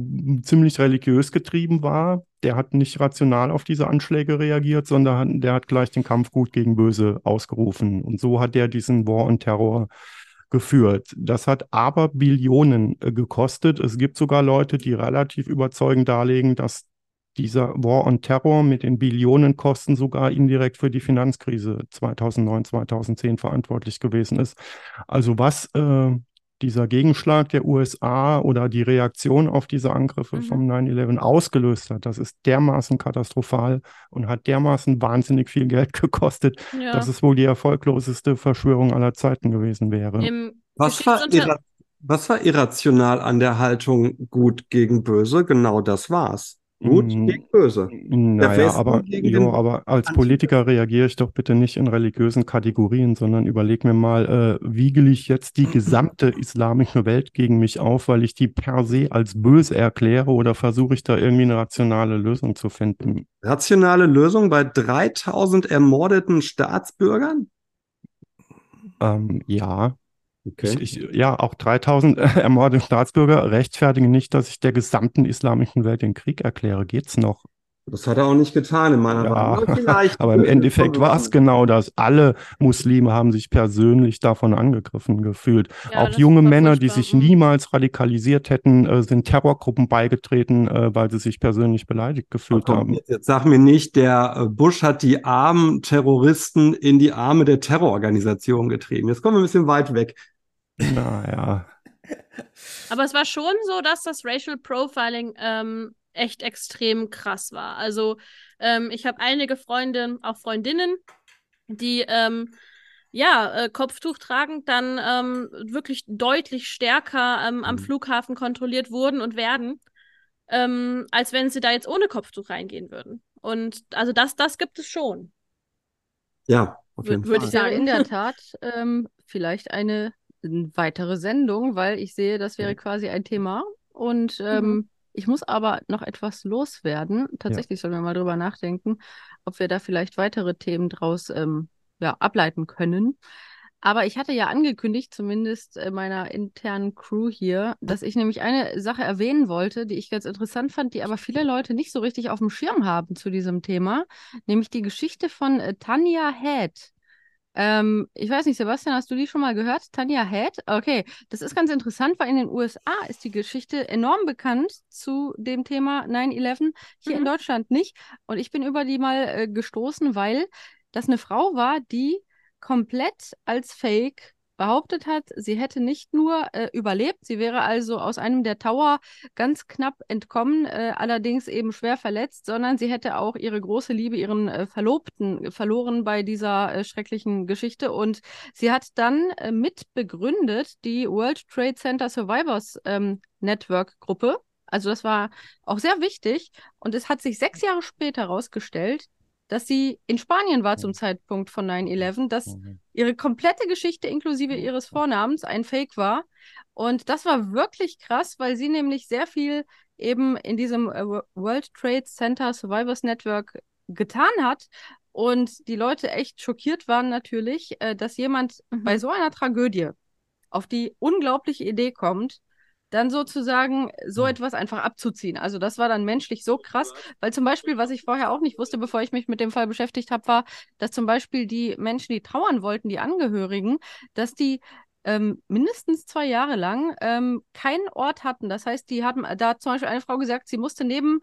Speaker 3: ziemlich religiös getrieben war. Der hat nicht rational auf diese Anschläge reagiert, sondern der hat gleich den Kampf gut gegen böse ausgerufen. Und so hat er diesen War on Terror geführt. Das hat aber Billionen äh, gekostet. Es gibt sogar Leute, die relativ überzeugend darlegen, dass dieser War on Terror mit den Billionenkosten sogar indirekt für die Finanzkrise 2009, 2010 verantwortlich gewesen ist. Also was äh, dieser Gegenschlag der USA oder die Reaktion auf diese Angriffe mhm. vom 9-11 ausgelöst hat, das ist dermaßen katastrophal und hat dermaßen wahnsinnig viel Geld gekostet, ja. dass es wohl die erfolgloseste Verschwörung aller Zeiten gewesen wäre.
Speaker 2: Was war, was war irrational an der Haltung gut gegen böse? Genau das war's. Gut mm, gegen böse.
Speaker 3: Naja, aber, jo, aber als Politiker reagiere ich doch bitte nicht in religiösen Kategorien, sondern überlege mir mal, äh, wiegel ich jetzt die gesamte islamische Welt gegen mich auf, weil ich die per se als böse erkläre oder versuche ich da irgendwie eine rationale Lösung zu finden?
Speaker 2: Rationale Lösung bei 3000 ermordeten Staatsbürgern?
Speaker 3: Ähm, ja. Okay. Ich, ich, ja, auch 3000 ermordete Staatsbürger rechtfertigen nicht, dass ich der gesamten islamischen Welt den Krieg erkläre. Geht's noch?
Speaker 2: Das hat er auch nicht getan in meiner
Speaker 3: ja, Aber im Endeffekt war es genau das. Alle Muslime haben sich persönlich davon angegriffen gefühlt. Ja, auch junge Männer, die sich niemals radikalisiert hätten, äh, sind Terrorgruppen beigetreten, äh, weil sie sich persönlich beleidigt gefühlt komm, haben.
Speaker 2: Jetzt, jetzt sag mir nicht, der äh, Bush hat die armen Terroristen in die Arme der Terrororganisation getrieben. Jetzt kommen wir ein bisschen weit weg.
Speaker 3: Naja.
Speaker 1: Aber es war schon so, dass das Racial Profiling ähm, echt extrem krass war. Also ähm, ich habe einige Freunde, auch Freundinnen, die ähm, ja, äh, Kopftuch tragen, dann ähm, wirklich deutlich stärker ähm, am mhm. Flughafen kontrolliert wurden und werden, ähm, als wenn sie da jetzt ohne Kopftuch reingehen würden. Und also das, das gibt es schon.
Speaker 2: Ja, auf jeden
Speaker 5: Würde ich sagen, in der Tat ähm, vielleicht eine weitere Sendung, weil ich sehe, das wäre quasi ein Thema. Und ähm, mhm. ich muss aber noch etwas loswerden. Tatsächlich ja. sollen wir mal drüber nachdenken, ob wir da vielleicht weitere Themen draus ähm, ja, ableiten können. Aber ich hatte ja angekündigt, zumindest äh, meiner internen Crew hier, dass ich nämlich eine Sache erwähnen wollte, die ich ganz interessant fand, die aber viele Leute nicht so richtig auf dem Schirm haben zu diesem Thema, nämlich die Geschichte von äh, Tanja Head. Ähm, ich weiß nicht, Sebastian, hast du die schon mal gehört? Tanja Head? Okay, das ist ganz interessant, weil in den USA ist die Geschichte enorm bekannt zu dem Thema 9-11, hier mhm. in Deutschland nicht. Und ich bin über die mal äh, gestoßen, weil das eine Frau war, die komplett als Fake behauptet hat, sie hätte nicht nur äh, überlebt, sie wäre also aus einem der Tower ganz knapp entkommen, äh, allerdings eben schwer verletzt, sondern sie hätte auch ihre große Liebe, ihren äh, Verlobten verloren bei dieser äh, schrecklichen Geschichte. Und sie hat dann äh, mit begründet die World Trade Center Survivors ähm, Network Gruppe. Also das war auch sehr wichtig. Und es hat sich sechs Jahre später herausgestellt, dass sie in Spanien war zum Zeitpunkt von 9-11, dass ihre komplette Geschichte inklusive ihres Vornamens ein Fake war. Und das war wirklich krass, weil sie nämlich sehr viel eben in diesem äh, World Trade Center Survivors Network getan hat. Und die Leute echt schockiert waren natürlich, äh, dass jemand mhm. bei so einer Tragödie auf die unglaubliche Idee kommt, dann sozusagen so etwas einfach abzuziehen. Also das war dann menschlich so krass, weil zum Beispiel, was ich vorher auch nicht wusste, bevor ich mich mit dem Fall beschäftigt habe, war, dass zum Beispiel die Menschen, die trauern wollten, die Angehörigen, dass die ähm, mindestens zwei Jahre lang ähm, keinen Ort hatten. Das heißt, die haben, da hat zum Beispiel eine Frau gesagt, sie musste neben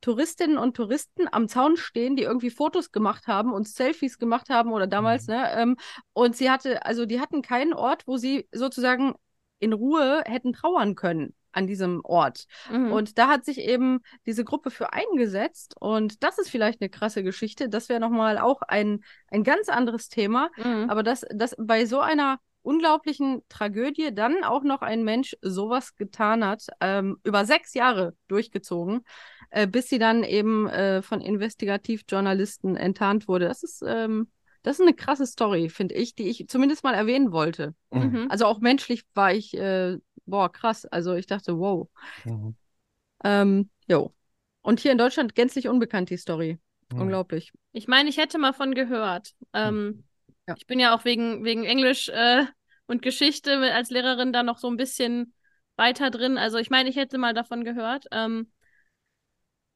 Speaker 5: Touristinnen und Touristen am Zaun stehen, die irgendwie Fotos gemacht haben und Selfies gemacht haben oder damals, mhm. ne? Ähm, und sie hatte, also die hatten keinen Ort, wo sie sozusagen in Ruhe hätten trauern können an diesem Ort. Mhm. Und da hat sich eben diese Gruppe für eingesetzt. Und das ist vielleicht eine krasse Geschichte. Das wäre nochmal auch ein, ein ganz anderes Thema. Mhm. Aber dass, dass bei so einer unglaublichen Tragödie dann auch noch ein Mensch sowas getan hat, ähm, über sechs Jahre durchgezogen, äh, bis sie dann eben äh, von Investigativjournalisten enttarnt wurde. Das ist ähm, das ist eine krasse Story, finde ich, die ich zumindest mal erwähnen wollte. Mhm. Also auch menschlich war ich, äh, boah, krass. Also ich dachte, wow. Mhm. Ähm, jo. Und hier in Deutschland gänzlich unbekannt die Story. Mhm. Unglaublich.
Speaker 1: Ich meine, ich hätte mal von gehört. Ähm, ja. Ich bin ja auch wegen, wegen Englisch äh, und Geschichte als Lehrerin da noch so ein bisschen weiter drin. Also ich meine, ich hätte mal davon gehört. Ähm,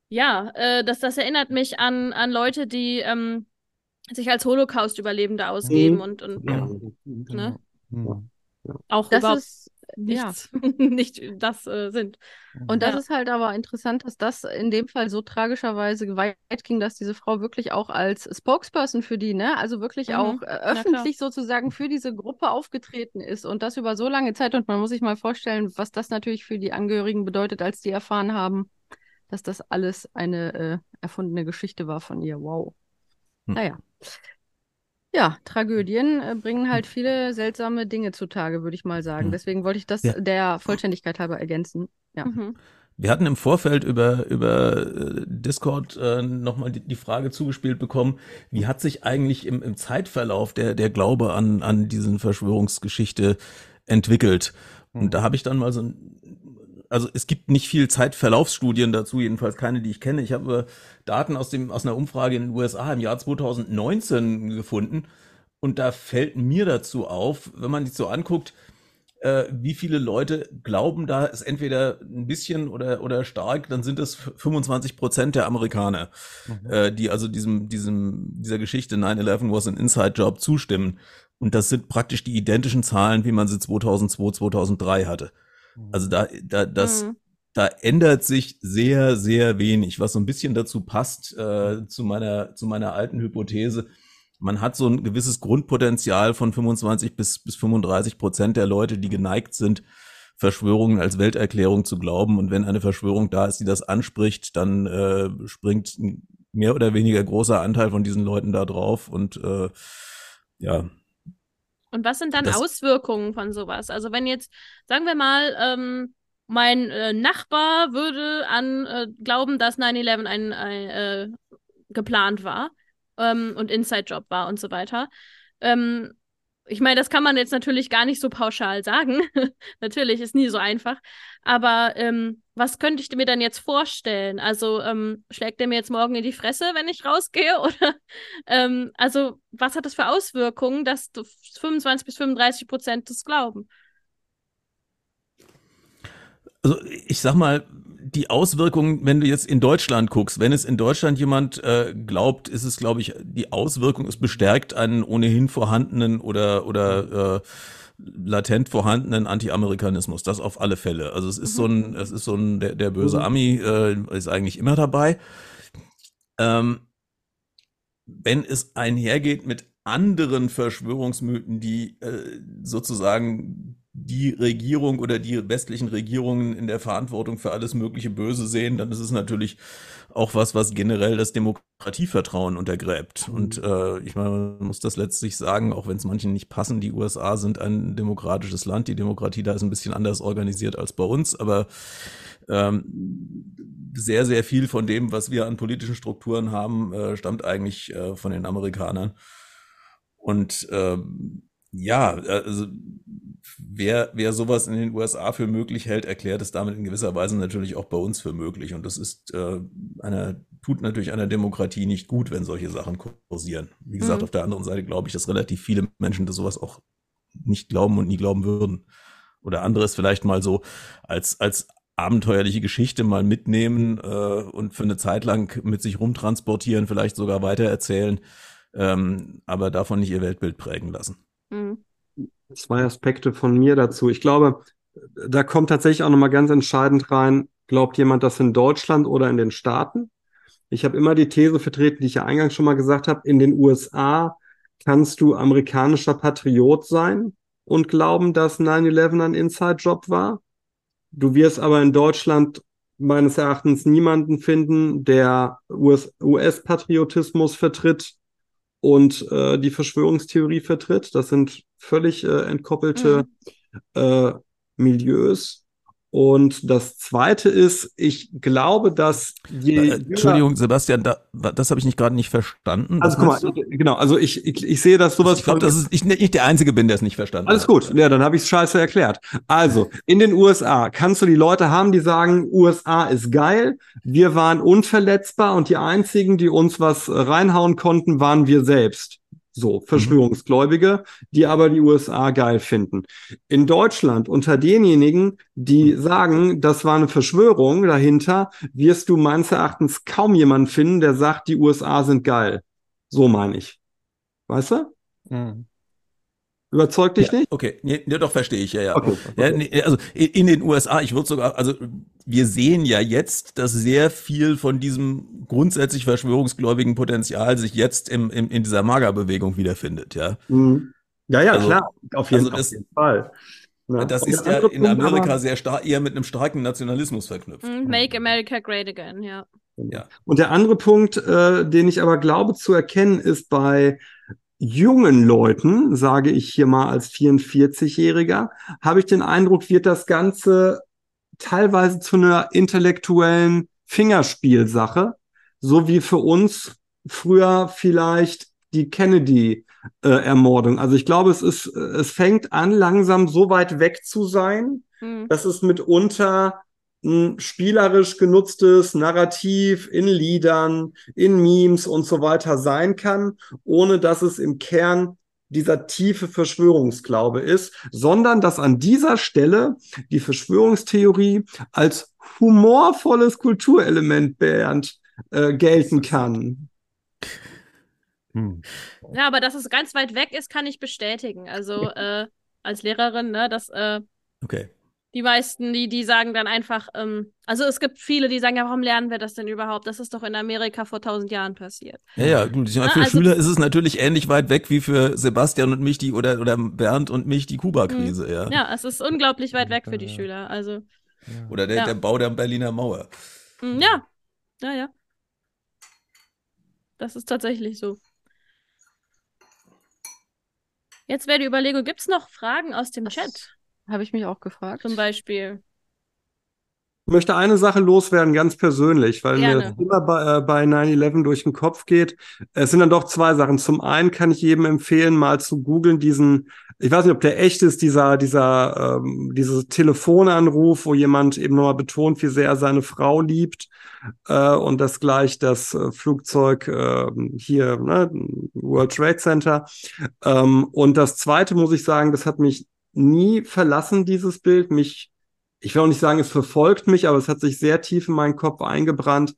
Speaker 1: ja, äh, das, das erinnert mich an, an Leute, die ähm, sich als Holocaust-Überlebende ausgeben mhm. und, und ja. ne? Mhm. auch das überhaupt ist, nichts, ja. nicht das äh, sind.
Speaker 5: Und das ja. ist halt aber interessant, dass das in dem Fall so tragischerweise weit ging, dass diese Frau wirklich auch als Spokesperson für die, ne, also wirklich mhm. auch äh, öffentlich sozusagen für diese Gruppe aufgetreten ist und das über so lange Zeit. Und man muss sich mal vorstellen, was das natürlich für die Angehörigen bedeutet, als die erfahren haben, dass das alles eine äh, erfundene Geschichte war von ihr. Wow. Hm. Naja. Ja, Tragödien äh, bringen halt viele seltsame Dinge zutage, würde ich mal sagen. Hm. Deswegen wollte ich das ja. der Vollständigkeit halber ergänzen. Ja. Mhm.
Speaker 4: Wir hatten im Vorfeld über, über äh, Discord äh, nochmal die, die Frage zugespielt bekommen, wie hat sich eigentlich im, im Zeitverlauf der, der Glaube an, an diesen Verschwörungsgeschichte entwickelt? Und hm. da habe ich dann mal so ein also es gibt nicht viel Zeitverlaufsstudien dazu, jedenfalls keine, die ich kenne. Ich habe Daten aus dem aus einer Umfrage in den USA im Jahr 2019 gefunden und da fällt mir dazu auf, wenn man sich so anguckt, äh, wie viele Leute glauben, da ist entweder ein bisschen oder oder stark, dann sind es 25 Prozent der Amerikaner, mhm. äh, die also diesem diesem dieser Geschichte 9/11 was an Inside Job zustimmen. Und das sind praktisch die identischen Zahlen, wie man sie 2002, 2003 hatte. Also da, da, das, mhm. da ändert sich sehr, sehr wenig, was so ein bisschen dazu passt, äh, zu meiner, zu meiner alten Hypothese. Man hat so ein gewisses Grundpotenzial von 25 bis, bis 35 Prozent der Leute, die geneigt sind, Verschwörungen als Welterklärung zu glauben. Und wenn eine Verschwörung da ist, die das anspricht, dann äh, springt ein mehr oder weniger großer Anteil von diesen Leuten da drauf. Und äh, ja,
Speaker 1: und was sind dann das Auswirkungen von sowas? Also wenn jetzt, sagen wir mal, ähm, mein äh, Nachbar würde an äh, glauben, dass 9-11 ein, ein äh, geplant war ähm, und Inside-Job war und so weiter. Ähm, ich meine, das kann man jetzt natürlich gar nicht so pauschal sagen. natürlich ist nie so einfach. Aber ähm, was könnte ich mir dann jetzt vorstellen? Also ähm, schlägt er mir jetzt morgen in die Fresse, wenn ich rausgehe? Oder ähm, also was hat das für Auswirkungen, dass 25 bis 35 Prozent das glauben?
Speaker 4: Also ich sag mal, die Auswirkungen, wenn du jetzt in Deutschland guckst, wenn es in Deutschland jemand äh, glaubt, ist es, glaube ich, die Auswirkung ist bestärkt einen ohnehin vorhandenen oder oder äh, latent vorhandenen Anti-Amerikanismus. Das auf alle Fälle. Also es ist mhm. so ein, es ist so ein der, der böse mhm. Ami äh, ist eigentlich immer dabei. Ähm, wenn es einhergeht mit anderen Verschwörungsmythen, die äh, sozusagen die Regierung oder die westlichen Regierungen in der Verantwortung für alles mögliche Böse sehen, dann ist es natürlich auch was, was generell das Demokratievertrauen untergräbt. Mhm. Und äh, ich meine, man muss das letztlich sagen, auch wenn es manchen nicht passen, die USA sind ein demokratisches Land, die Demokratie da ist ein bisschen anders organisiert als bei uns, aber ähm, sehr, sehr viel von dem, was wir an politischen Strukturen haben, äh, stammt eigentlich äh, von den Amerikanern. Und ähm, ja, also wer, wer sowas in den USA für möglich hält, erklärt es damit in gewisser Weise natürlich auch bei uns für möglich. Und das ist äh, einer, tut natürlich einer Demokratie nicht gut, wenn solche Sachen kursieren. Wie gesagt, mhm. auf der anderen Seite glaube ich, dass relativ viele Menschen das sowas auch nicht glauben und nie glauben würden. Oder anderes vielleicht mal so als, als abenteuerliche Geschichte mal mitnehmen äh, und für eine Zeit lang mit sich rumtransportieren, vielleicht sogar weitererzählen, ähm, aber davon nicht ihr Weltbild prägen lassen. Mhm.
Speaker 2: Zwei Aspekte von mir dazu. Ich glaube, da kommt tatsächlich auch nochmal ganz entscheidend rein, glaubt jemand das in Deutschland oder in den Staaten? Ich habe immer die These vertreten, die ich ja eingangs schon mal gesagt habe, in den USA kannst du amerikanischer Patriot sein und glauben, dass 9-11 ein Inside-Job war. Du wirst aber in Deutschland meines Erachtens niemanden finden, der US-Patriotismus vertritt und äh, die Verschwörungstheorie vertritt. Das sind völlig äh, entkoppelte mhm. äh, Milieus. Und das Zweite ist, ich glaube, dass
Speaker 4: je äh, Entschuldigung, Sebastian, da, das habe ich nicht gerade nicht verstanden.
Speaker 2: Also guck mal, genau, also ich, ich, ich sehe, dass sowas.
Speaker 4: Ich glaube, dass ich nicht der Einzige bin, der es nicht verstanden
Speaker 2: Alles hat. Alles gut, ja, dann habe ich es scheiße erklärt. Also, in den USA kannst du die Leute haben, die sagen, USA ist geil, wir waren unverletzbar und die einzigen, die uns was reinhauen konnten, waren wir selbst. So, mhm. Verschwörungsgläubige, die aber die USA geil finden. In Deutschland unter denjenigen, die mhm. sagen, das war eine Verschwörung dahinter, wirst du meines Erachtens kaum jemanden finden, der sagt, die USA sind geil. So meine ich. Weißt du? Mhm. Überzeugt dich
Speaker 4: ja,
Speaker 2: nicht?
Speaker 4: Okay, nee, nee, doch verstehe ich, ja, ja. Okay, okay. ja nee, also in den USA, ich würde sogar, also wir sehen ja jetzt, dass sehr viel von diesem grundsätzlich verschwörungsgläubigen Potenzial sich jetzt im, im, in dieser Magerbewegung wiederfindet, ja. Mhm.
Speaker 2: Ja, ja, also, klar, auf jeden, also
Speaker 4: das, auf
Speaker 2: jeden Fall.
Speaker 4: Ja. Das ist ja in Amerika sehr stark, eher mit einem starken Nationalismus verknüpft.
Speaker 5: Mhm, Make America Great Again, ja.
Speaker 2: Ja. Und der andere Punkt, äh, den ich aber glaube zu erkennen, ist bei jungen Leuten, sage ich hier mal als 44-Jähriger, habe ich den Eindruck, wird das Ganze teilweise zu einer intellektuellen Fingerspielsache, so wie für uns früher vielleicht die Kennedy-Ermordung. Äh, also ich glaube, es ist, es fängt an, langsam so weit weg zu sein, mhm. dass es mitunter spielerisch genutztes Narrativ in Liedern, in Memes und so weiter sein kann, ohne dass es im Kern dieser tiefe Verschwörungsglaube ist, sondern dass an dieser Stelle die Verschwörungstheorie als humorvolles Kulturelement Bernd, äh, gelten kann.
Speaker 5: Hm. Ja, aber dass es ganz weit weg ist, kann ich bestätigen. Also äh, als Lehrerin, ne, dass äh,
Speaker 4: okay
Speaker 5: die meisten, die, die sagen dann einfach, ähm, also es gibt viele, die sagen, ja, warum lernen wir das denn überhaupt? Das ist doch in Amerika vor tausend Jahren passiert.
Speaker 4: Ja, ja, gut. Für also, Schüler ist es natürlich ähnlich weit weg wie für Sebastian und mich die oder, oder Bernd und mich die Kuba-Krise, mhm. ja.
Speaker 5: Ja, es ist unglaublich weit weg für die Schüler. Also.
Speaker 4: Oder der, ja. der Bau der Berliner Mauer.
Speaker 5: Mhm, ja, ja, ja. Das ist tatsächlich so. Jetzt wäre die Überlegung, gibt es noch Fragen aus dem Chat?
Speaker 1: Habe ich mich auch gefragt.
Speaker 5: Zum Beispiel.
Speaker 2: Ich möchte eine Sache loswerden, ganz persönlich, weil Gerne. mir das immer bei, äh, bei 9-11 durch den Kopf geht. Es sind dann doch zwei Sachen. Zum einen kann ich jedem empfehlen, mal zu googeln, diesen, ich weiß nicht, ob der echt ist, dieser, dieser, ähm, dieses Telefonanruf, wo jemand eben nochmal betont, wie sehr er seine Frau liebt äh, und das gleich das äh, Flugzeug äh, hier, ne, World Trade Center. Ähm, und das zweite muss ich sagen, das hat mich nie verlassen, dieses Bild. Mich, ich will auch nicht sagen, es verfolgt mich, aber es hat sich sehr tief in meinen Kopf eingebrannt.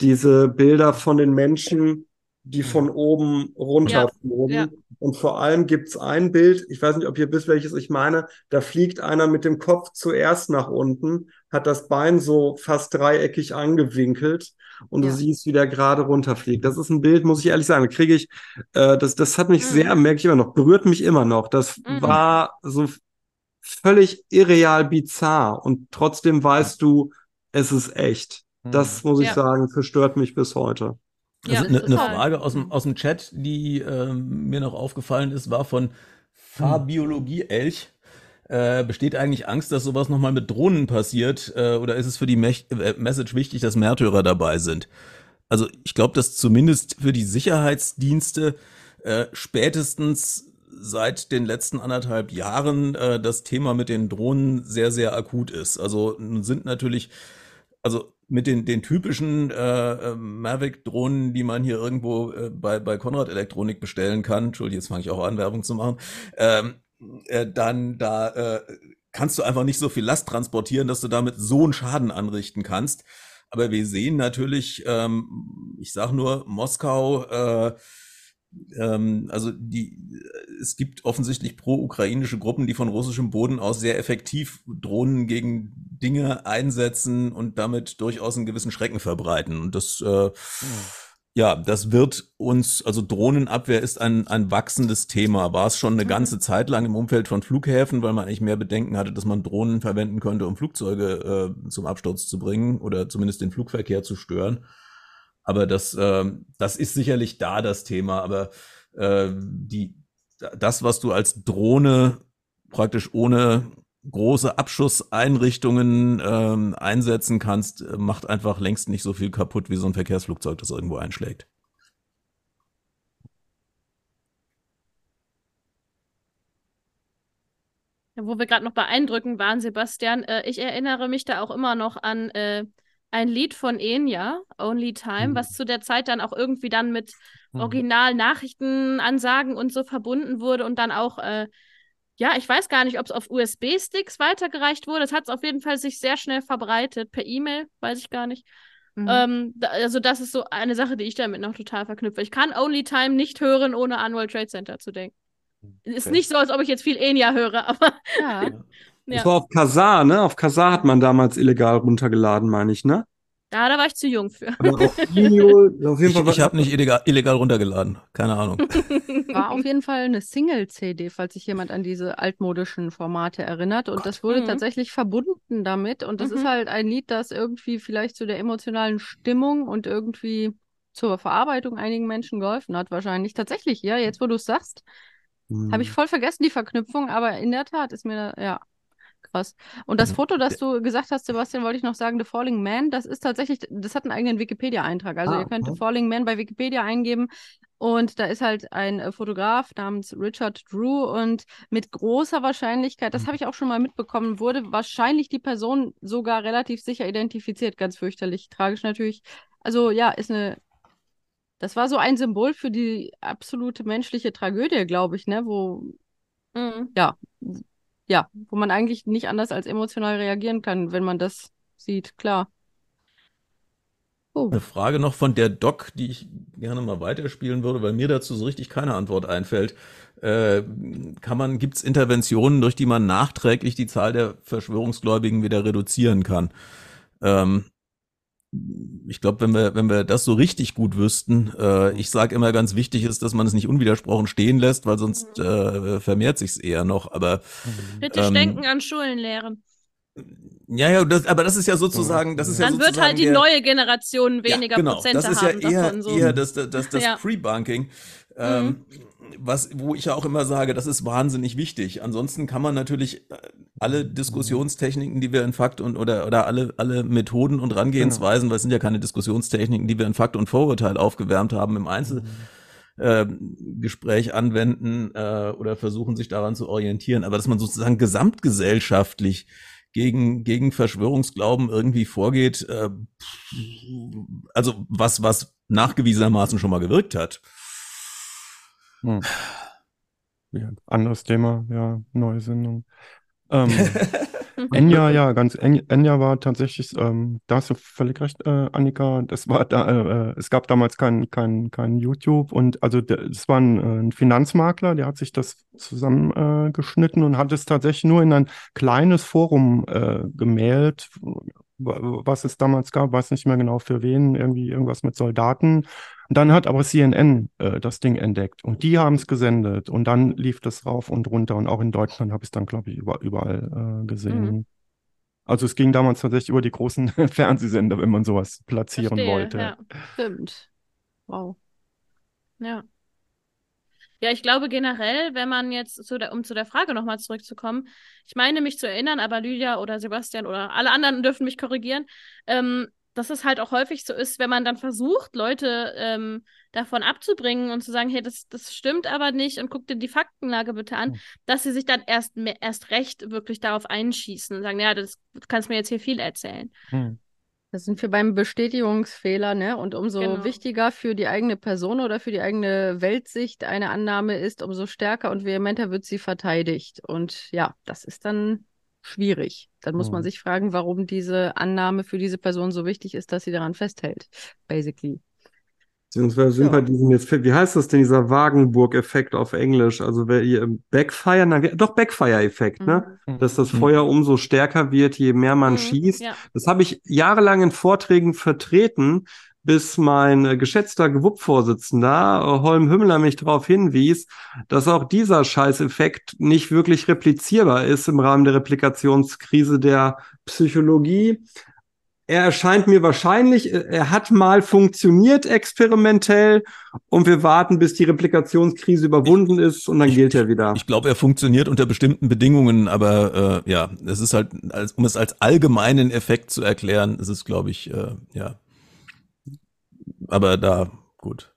Speaker 2: Diese Bilder von den Menschen, die von oben runterflogen. Ja, ja. Und vor allem gibt's ein Bild, ich weiß nicht, ob ihr wisst, welches ich meine, da fliegt einer mit dem Kopf zuerst nach unten, hat das Bein so fast dreieckig angewinkelt und ja. du siehst, wie der gerade runterfliegt. Das ist ein Bild, muss ich ehrlich sagen, kriege ich, äh, das, das hat mich mhm. sehr, merke ich immer noch, berührt mich immer noch. Das mhm. war so völlig irreal bizarr und trotzdem weißt du, es ist echt. Das mhm. muss ich ja. sagen, verstört mich bis heute.
Speaker 4: Also eine, eine Frage aus dem, aus dem Chat, die äh, mir noch aufgefallen ist, war von Fahrbiologie Elch. Äh, besteht eigentlich Angst, dass sowas nochmal mit Drohnen passiert? Äh, oder ist es für die Me äh, Message wichtig, dass Märtyrer dabei sind? Also ich glaube, dass zumindest für die Sicherheitsdienste äh, spätestens seit den letzten anderthalb Jahren äh, das Thema mit den Drohnen sehr, sehr akut ist. Also sind natürlich, also mit den, den typischen äh, Mavic-Drohnen, die man hier irgendwo äh, bei, bei Konrad Elektronik bestellen kann, Entschuldigung, jetzt fange ich auch an, Werbung zu machen, ähm, äh, dann da äh, kannst du einfach nicht so viel Last transportieren, dass du damit so einen Schaden anrichten kannst. Aber wir sehen natürlich, ähm, ich sag nur, Moskau, äh, ähm, also die, es gibt offensichtlich pro-ukrainische Gruppen, die von russischem Boden aus sehr effektiv Drohnen gegen Dinge einsetzen und damit durchaus einen gewissen Schrecken verbreiten. Und das, äh, mhm. Ja, das wird uns, also Drohnenabwehr ist ein, ein wachsendes Thema. War es schon eine mhm. ganze Zeit lang im Umfeld von Flughäfen, weil man eigentlich mehr Bedenken hatte, dass man Drohnen verwenden könnte, um Flugzeuge äh, zum Absturz zu bringen oder zumindest den Flugverkehr zu stören. Aber das, äh, das ist sicherlich da das Thema. Aber äh, die, das, was du als Drohne praktisch ohne große Abschusseinrichtungen ähm, einsetzen kannst, macht einfach längst nicht so viel kaputt wie so ein Verkehrsflugzeug, das irgendwo einschlägt.
Speaker 1: Ja, wo wir gerade noch beeindruckend waren, Sebastian, äh, ich erinnere mich da auch immer noch an äh, ein Lied von Enya, Only Time, mhm. was zu der Zeit dann auch irgendwie dann mit mhm. Original-Nachrichtenansagen und so verbunden wurde und dann auch, äh, ja, ich weiß gar nicht, ob es auf USB-Sticks weitergereicht wurde. Das hat es auf jeden Fall sich sehr schnell verbreitet. Per E-Mail, weiß ich gar nicht. Mhm. Ähm, da, also, das ist so eine Sache, die ich damit noch total verknüpfe. Ich kann Only Time nicht hören, ohne an World Trade Center zu denken. Okay. Ist nicht so, als ob ich jetzt viel Enya höre, aber. Ja.
Speaker 2: Ja. Das war auf Kazaa, ne? Auf Kazaa hat man damals illegal runtergeladen, meine ich, ne?
Speaker 1: Ja, da war ich zu jung für.
Speaker 4: Video, auf jeden Fall ich ich habe nicht illegal, illegal runtergeladen. Keine Ahnung.
Speaker 5: War auf jeden Fall eine Single-CD, falls sich jemand an diese altmodischen Formate erinnert. Und Gott. das wurde mhm. tatsächlich verbunden damit. Und das mhm. ist halt ein Lied, das irgendwie vielleicht zu der emotionalen Stimmung und irgendwie zur Verarbeitung einigen Menschen geholfen hat. Wahrscheinlich. Tatsächlich, ja, jetzt wo du es sagst, mhm. habe ich voll vergessen, die Verknüpfung. Aber in der Tat ist mir da, ja, krass. Und das mhm. Foto, das du gesagt hast, Sebastian, wollte ich noch sagen, The Falling Man, das ist tatsächlich, das hat einen eigenen Wikipedia-Eintrag. Also ah, ihr könnt The Falling Man bei Wikipedia eingeben und da ist halt ein äh, Fotograf namens Richard Drew und mit großer Wahrscheinlichkeit, das mhm. habe ich auch schon mal mitbekommen, wurde wahrscheinlich die Person sogar relativ sicher identifiziert. Ganz fürchterlich, tragisch natürlich. Also ja, ist eine das war so ein Symbol für die absolute menschliche Tragödie, glaube ich, ne, wo mhm. ja, ja, wo man eigentlich nicht anders als emotional reagieren kann, wenn man das sieht, klar.
Speaker 4: Oh. Eine Frage noch von der Doc, die ich gerne mal weiterspielen würde, weil mir dazu so richtig keine Antwort einfällt. Äh, kann man, gibt's Interventionen, durch die man nachträglich die Zahl der Verschwörungsgläubigen wieder reduzieren kann? Ähm, ich glaube, wenn wir, wenn wir das so richtig gut wüssten, äh, ich sage immer ganz wichtig ist, dass man es nicht unwidersprochen stehen lässt, weil sonst äh, vermehrt sich's eher noch. Aber
Speaker 1: bitte ähm, denken an Schulenlehren.
Speaker 4: Ja, ja, das, aber das ist ja sozusagen, das ist
Speaker 1: Dann
Speaker 4: ja
Speaker 1: wird halt die der, neue Generation weniger ja, genau, Prozente
Speaker 4: das ist ja eher, davon, so. eher das, das, das, das ja. Pre-Bunking. Ähm, mhm was, wo ich ja auch immer sage, das ist wahnsinnig wichtig. Ansonsten kann man natürlich äh, alle Diskussionstechniken, die wir in Fakt und oder oder alle alle Methoden und Rangehensweisen, genau. weil es sind ja keine Diskussionstechniken, die wir in Fakt und Vorurteil aufgewärmt haben im Einzelgespräch äh, anwenden äh, oder versuchen sich daran zu orientieren, aber dass man sozusagen gesamtgesellschaftlich gegen gegen Verschwörungsglauben irgendwie vorgeht, äh, also was was nachgewiesenermaßen schon mal gewirkt hat.
Speaker 3: Hm. Ja, anderes Thema, ja, neue Sendung. Ähm, Enya, ja, ganz Enya, war tatsächlich, ähm, da hast du völlig recht, äh, Annika. Das war da, äh, äh es gab damals kein, kein, kein YouTube und also es war ein, äh, ein, Finanzmakler, der hat sich das zusammengeschnitten äh, und hat es tatsächlich nur in ein kleines Forum äh, gemeldet, was es damals gab, weiß nicht mehr genau für wen, irgendwie irgendwas mit Soldaten. Und dann hat aber CNN äh, das Ding entdeckt und die haben es gesendet und dann lief das rauf und runter und auch in Deutschland habe ich es dann, glaube ich, über, überall äh, gesehen. Mhm. Also es ging damals tatsächlich über die großen Fernsehsender, wenn man sowas platzieren Verstehe, wollte.
Speaker 1: Ja, stimmt. Wow. Ja. Ja, ich glaube generell, wenn man jetzt, zu der, um zu der Frage nochmal zurückzukommen, ich meine mich zu erinnern, aber Lydia oder Sebastian oder alle anderen dürfen mich korrigieren, ähm, dass es halt auch häufig so ist, wenn man dann versucht, Leute ähm, davon abzubringen und zu sagen, hey, das, das stimmt aber nicht und guck dir die Faktenlage bitte an, mhm. dass sie sich dann erst, erst recht wirklich darauf einschießen und sagen, ja, das du kannst mir jetzt hier viel erzählen. Mhm.
Speaker 5: Da sind wir beim Bestätigungsfehler, ne? Und umso genau. wichtiger für die eigene Person oder für die eigene Weltsicht eine Annahme ist, umso stärker und vehementer wird sie verteidigt. Und ja, das ist dann schwierig. Dann muss mhm. man sich fragen, warum diese Annahme für diese Person so wichtig ist, dass sie daran festhält, basically.
Speaker 2: Beziehungsweise sind ja. bei diesem jetzt, wie heißt das denn, dieser Wagenburg-Effekt auf Englisch? Also wer Backfire, na, doch Backfire-Effekt, ne? mhm. ne? Dass das mhm. Feuer umso stärker wird, je mehr man mhm. schießt. Ja. Das habe ich jahrelang in Vorträgen vertreten, bis mein äh, geschätzter Gewupp-Vorsitzender äh, Holm Hümmler mich darauf hinwies, dass auch dieser Scheißeffekt nicht wirklich replizierbar ist im Rahmen der Replikationskrise der Psychologie er erscheint mir wahrscheinlich, äh, er hat mal funktioniert experimentell und wir warten, bis die Replikationskrise überwunden ich, ist und dann ich, gilt er wieder.
Speaker 4: Ich glaube, er funktioniert unter bestimmten Bedingungen, aber äh, ja, es ist halt, als, um es als allgemeinen Effekt zu erklären, ist es, glaube ich, äh, ja. Aber da, gut.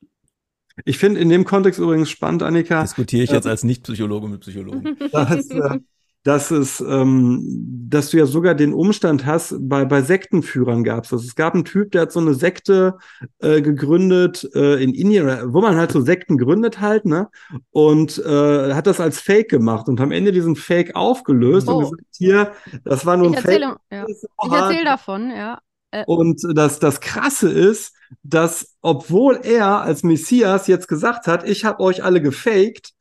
Speaker 2: Ich finde in dem Kontext übrigens spannend, Annika.
Speaker 4: Diskutiere ich jetzt äh, als Nicht-Psychologe mit Psychologen.
Speaker 2: Das, äh, dass es, ähm, dass du ja sogar den Umstand hast, bei, bei Sektenführern gab es das. Es gab einen Typ, der hat so eine Sekte äh, gegründet äh, in Indien, wo man halt so Sekten gründet halt, ne? Und äh, hat das als Fake gemacht und am Ende diesen Fake aufgelöst oh. und gesagt, hier, das war nur
Speaker 5: ich
Speaker 2: ein erzähle,
Speaker 5: Fake. Ja. Ich erzähle davon, ja.
Speaker 2: Äh. Und das, das Krasse ist, dass obwohl er als Messias jetzt gesagt hat, ich habe euch alle gefaked,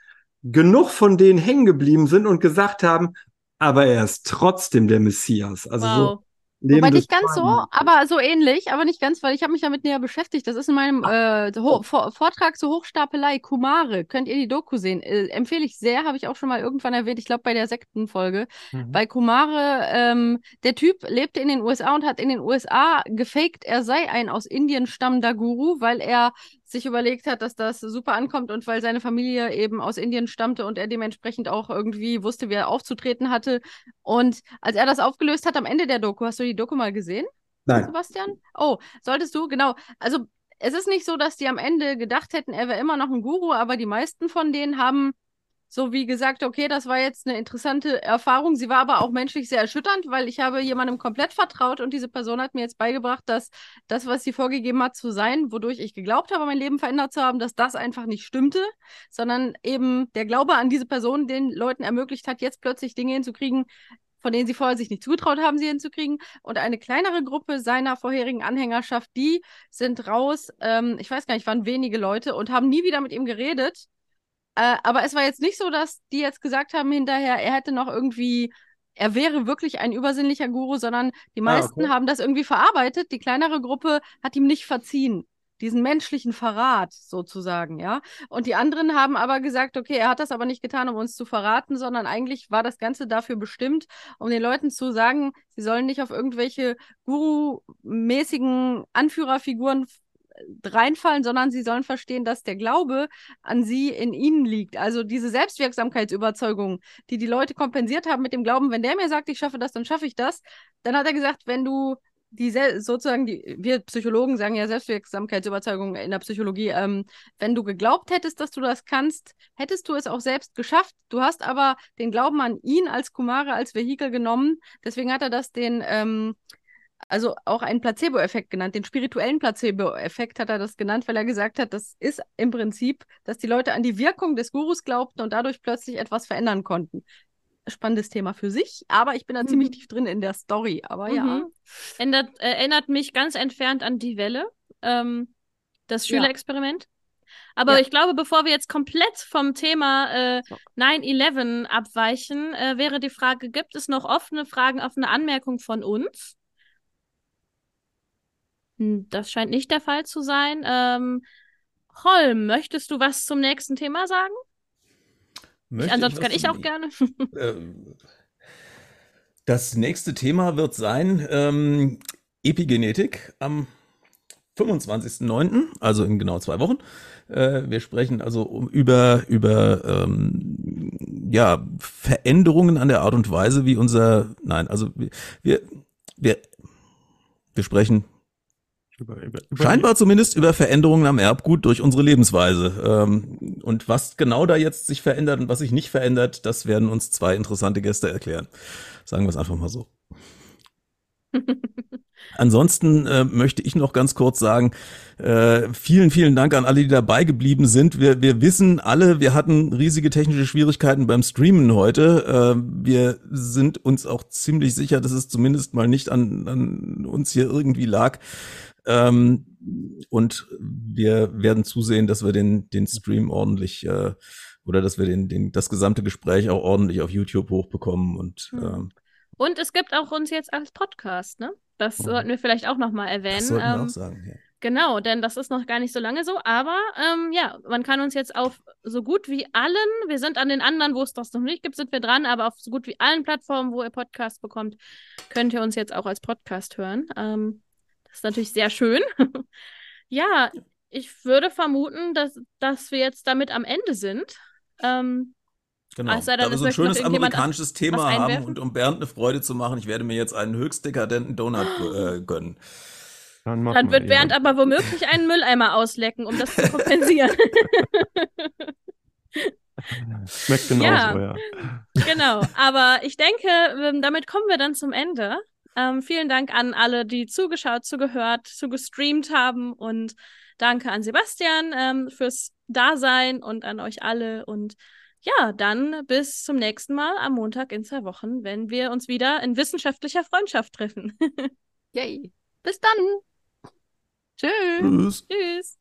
Speaker 2: genug von denen hängen geblieben sind und gesagt haben, aber er ist trotzdem der Messias. Also wow. so
Speaker 5: Wobei nicht ganz so, aber so ähnlich, aber nicht ganz, weil ich habe mich damit näher beschäftigt. Das ist in meinem äh, Vortrag zur Hochstapelei Kumare. Könnt ihr die Doku sehen? Äh, empfehle ich sehr, habe ich auch schon mal irgendwann erwähnt. Ich glaube bei der Sektenfolge. Mhm. Bei Kumare, ähm, der Typ lebte in den USA und hat in den USA gefaked, er sei ein aus Indien stammender Guru, weil er sich überlegt hat, dass das super ankommt und weil seine Familie eben aus Indien stammte und er dementsprechend auch irgendwie wusste, wie er aufzutreten hatte. Und als er das aufgelöst hat am Ende der Doku, hast du die Doku mal gesehen?
Speaker 2: Nein.
Speaker 5: Sebastian? Oh, solltest du, genau. Also es ist nicht so, dass die am Ende gedacht hätten, er wäre immer noch ein Guru, aber die meisten von denen haben so wie gesagt, okay, das war jetzt eine interessante Erfahrung. Sie war aber auch menschlich sehr erschütternd, weil ich habe jemandem komplett vertraut und diese Person hat mir jetzt beigebracht, dass das, was sie vorgegeben hat zu sein, wodurch ich geglaubt habe, mein Leben verändert zu haben, dass das einfach nicht stimmte, sondern eben der Glaube an diese Person den Leuten ermöglicht hat, jetzt plötzlich Dinge hinzukriegen, von denen sie vorher sich nicht zugetraut haben, sie hinzukriegen. Und eine kleinere Gruppe seiner vorherigen Anhängerschaft, die sind raus, ähm, ich weiß gar nicht, waren wenige Leute und haben nie wieder mit ihm geredet äh, aber es war jetzt nicht so, dass die jetzt gesagt haben hinterher, er hätte noch irgendwie, er wäre wirklich ein übersinnlicher Guru, sondern die ah, meisten ah, okay. haben das irgendwie verarbeitet. Die kleinere Gruppe hat ihm nicht verziehen. Diesen menschlichen Verrat sozusagen, ja. Und die anderen haben aber gesagt, okay, er hat das aber nicht getan, um uns zu verraten, sondern eigentlich war das Ganze dafür bestimmt, um den Leuten zu sagen, sie sollen nicht auf irgendwelche Guru-mäßigen Anführerfiguren reinfallen, sondern sie sollen verstehen, dass der Glaube an sie in ihnen liegt. Also diese Selbstwirksamkeitsüberzeugung, die die Leute kompensiert haben mit dem Glauben, wenn der mir sagt, ich schaffe das, dann schaffe ich das. Dann hat er gesagt, wenn du die sozusagen, die, wir Psychologen sagen ja Selbstwirksamkeitsüberzeugung in der Psychologie, ähm, wenn du geglaubt hättest, dass du das kannst, hättest du es auch selbst geschafft. Du hast aber den Glauben an ihn als Kumare, als Vehikel genommen. Deswegen hat er das den ähm, also auch einen Placebo-Effekt genannt. Den spirituellen Placebo-Effekt hat er das genannt, weil er gesagt hat, das ist im Prinzip, dass die Leute an die Wirkung des Gurus glaubten und dadurch plötzlich etwas verändern konnten. Spannendes Thema für sich, aber ich bin da mhm. ziemlich tief drin in der Story. Aber mhm. ja.
Speaker 1: Ändert, äh, erinnert mich ganz entfernt an die Welle, ähm, das Schülerexperiment. Ja. Aber ja. ich glaube, bevor wir jetzt komplett vom Thema äh, 9-11 abweichen, äh, wäre die Frage, gibt es noch offene Fragen, offene Anmerkungen von uns? Das scheint nicht der Fall zu sein. Ähm, Holm, möchtest du was zum nächsten Thema sagen? Ich, ansonsten kann ich auch gerne. Äh,
Speaker 4: das nächste Thema wird sein ähm, Epigenetik am 25.09., also in genau zwei Wochen. Äh, wir sprechen also um, über, über ähm, ja, Veränderungen an der Art und Weise, wie unser, nein, also wir, wir, wir sprechen über, über, über Scheinbar zumindest über Veränderungen am Erbgut durch unsere Lebensweise. Ähm, und was genau da jetzt sich verändert und was sich nicht verändert, das werden uns zwei interessante Gäste erklären. Sagen wir es einfach mal so. Ansonsten äh, möchte ich noch ganz kurz sagen, äh, vielen, vielen Dank an alle, die dabei geblieben sind. Wir, wir wissen alle, wir hatten riesige technische Schwierigkeiten beim Streamen heute. Äh, wir sind uns auch ziemlich sicher, dass es zumindest mal nicht an, an uns hier irgendwie lag. Ähm, und wir werden zusehen, dass wir den, den Stream ordentlich äh, oder dass wir den, den, das gesamte Gespräch auch ordentlich auf YouTube hochbekommen und mhm. ähm,
Speaker 1: und es gibt auch uns jetzt als Podcast, ne? Das oh. sollten wir vielleicht auch nochmal erwähnen. Das
Speaker 4: sollten wir ähm, auch sagen, ja.
Speaker 1: Genau, denn das ist noch gar nicht so lange so. Aber ähm, ja, man kann uns jetzt auf so gut wie allen, wir sind an den anderen, wo es das noch nicht gibt, sind wir dran, aber auf so gut wie allen Plattformen, wo ihr Podcast bekommt, könnt ihr uns jetzt auch als Podcast hören. Ähm, ist natürlich sehr schön. ja, ich würde vermuten, dass, dass wir jetzt damit am Ende sind. Ähm,
Speaker 4: Genau, also, da wir so ein schönes amerikanisches Thema haben und um Bernd eine Freude zu machen, ich werde mir jetzt einen höchst dekadenten Donut äh, gönnen.
Speaker 1: Dann, Dann wird Bernd ja. aber womöglich einen Mülleimer auslecken, um das zu kompensieren.
Speaker 3: Schmeckt genauso, ja. ja.
Speaker 1: Genau, aber ich denke, ähm, damit kommen wir dann zum Ende. Ähm, vielen Dank an alle, die zugeschaut, zugehört, zugestreamt haben und danke an Sebastian ähm, fürs Dasein und an euch alle und ja, dann bis zum nächsten Mal am Montag in zwei Wochen, wenn wir uns wieder in wissenschaftlicher Freundschaft treffen.
Speaker 5: Yay. Bis dann.
Speaker 1: Tschüss. Tschüss. Tschüss.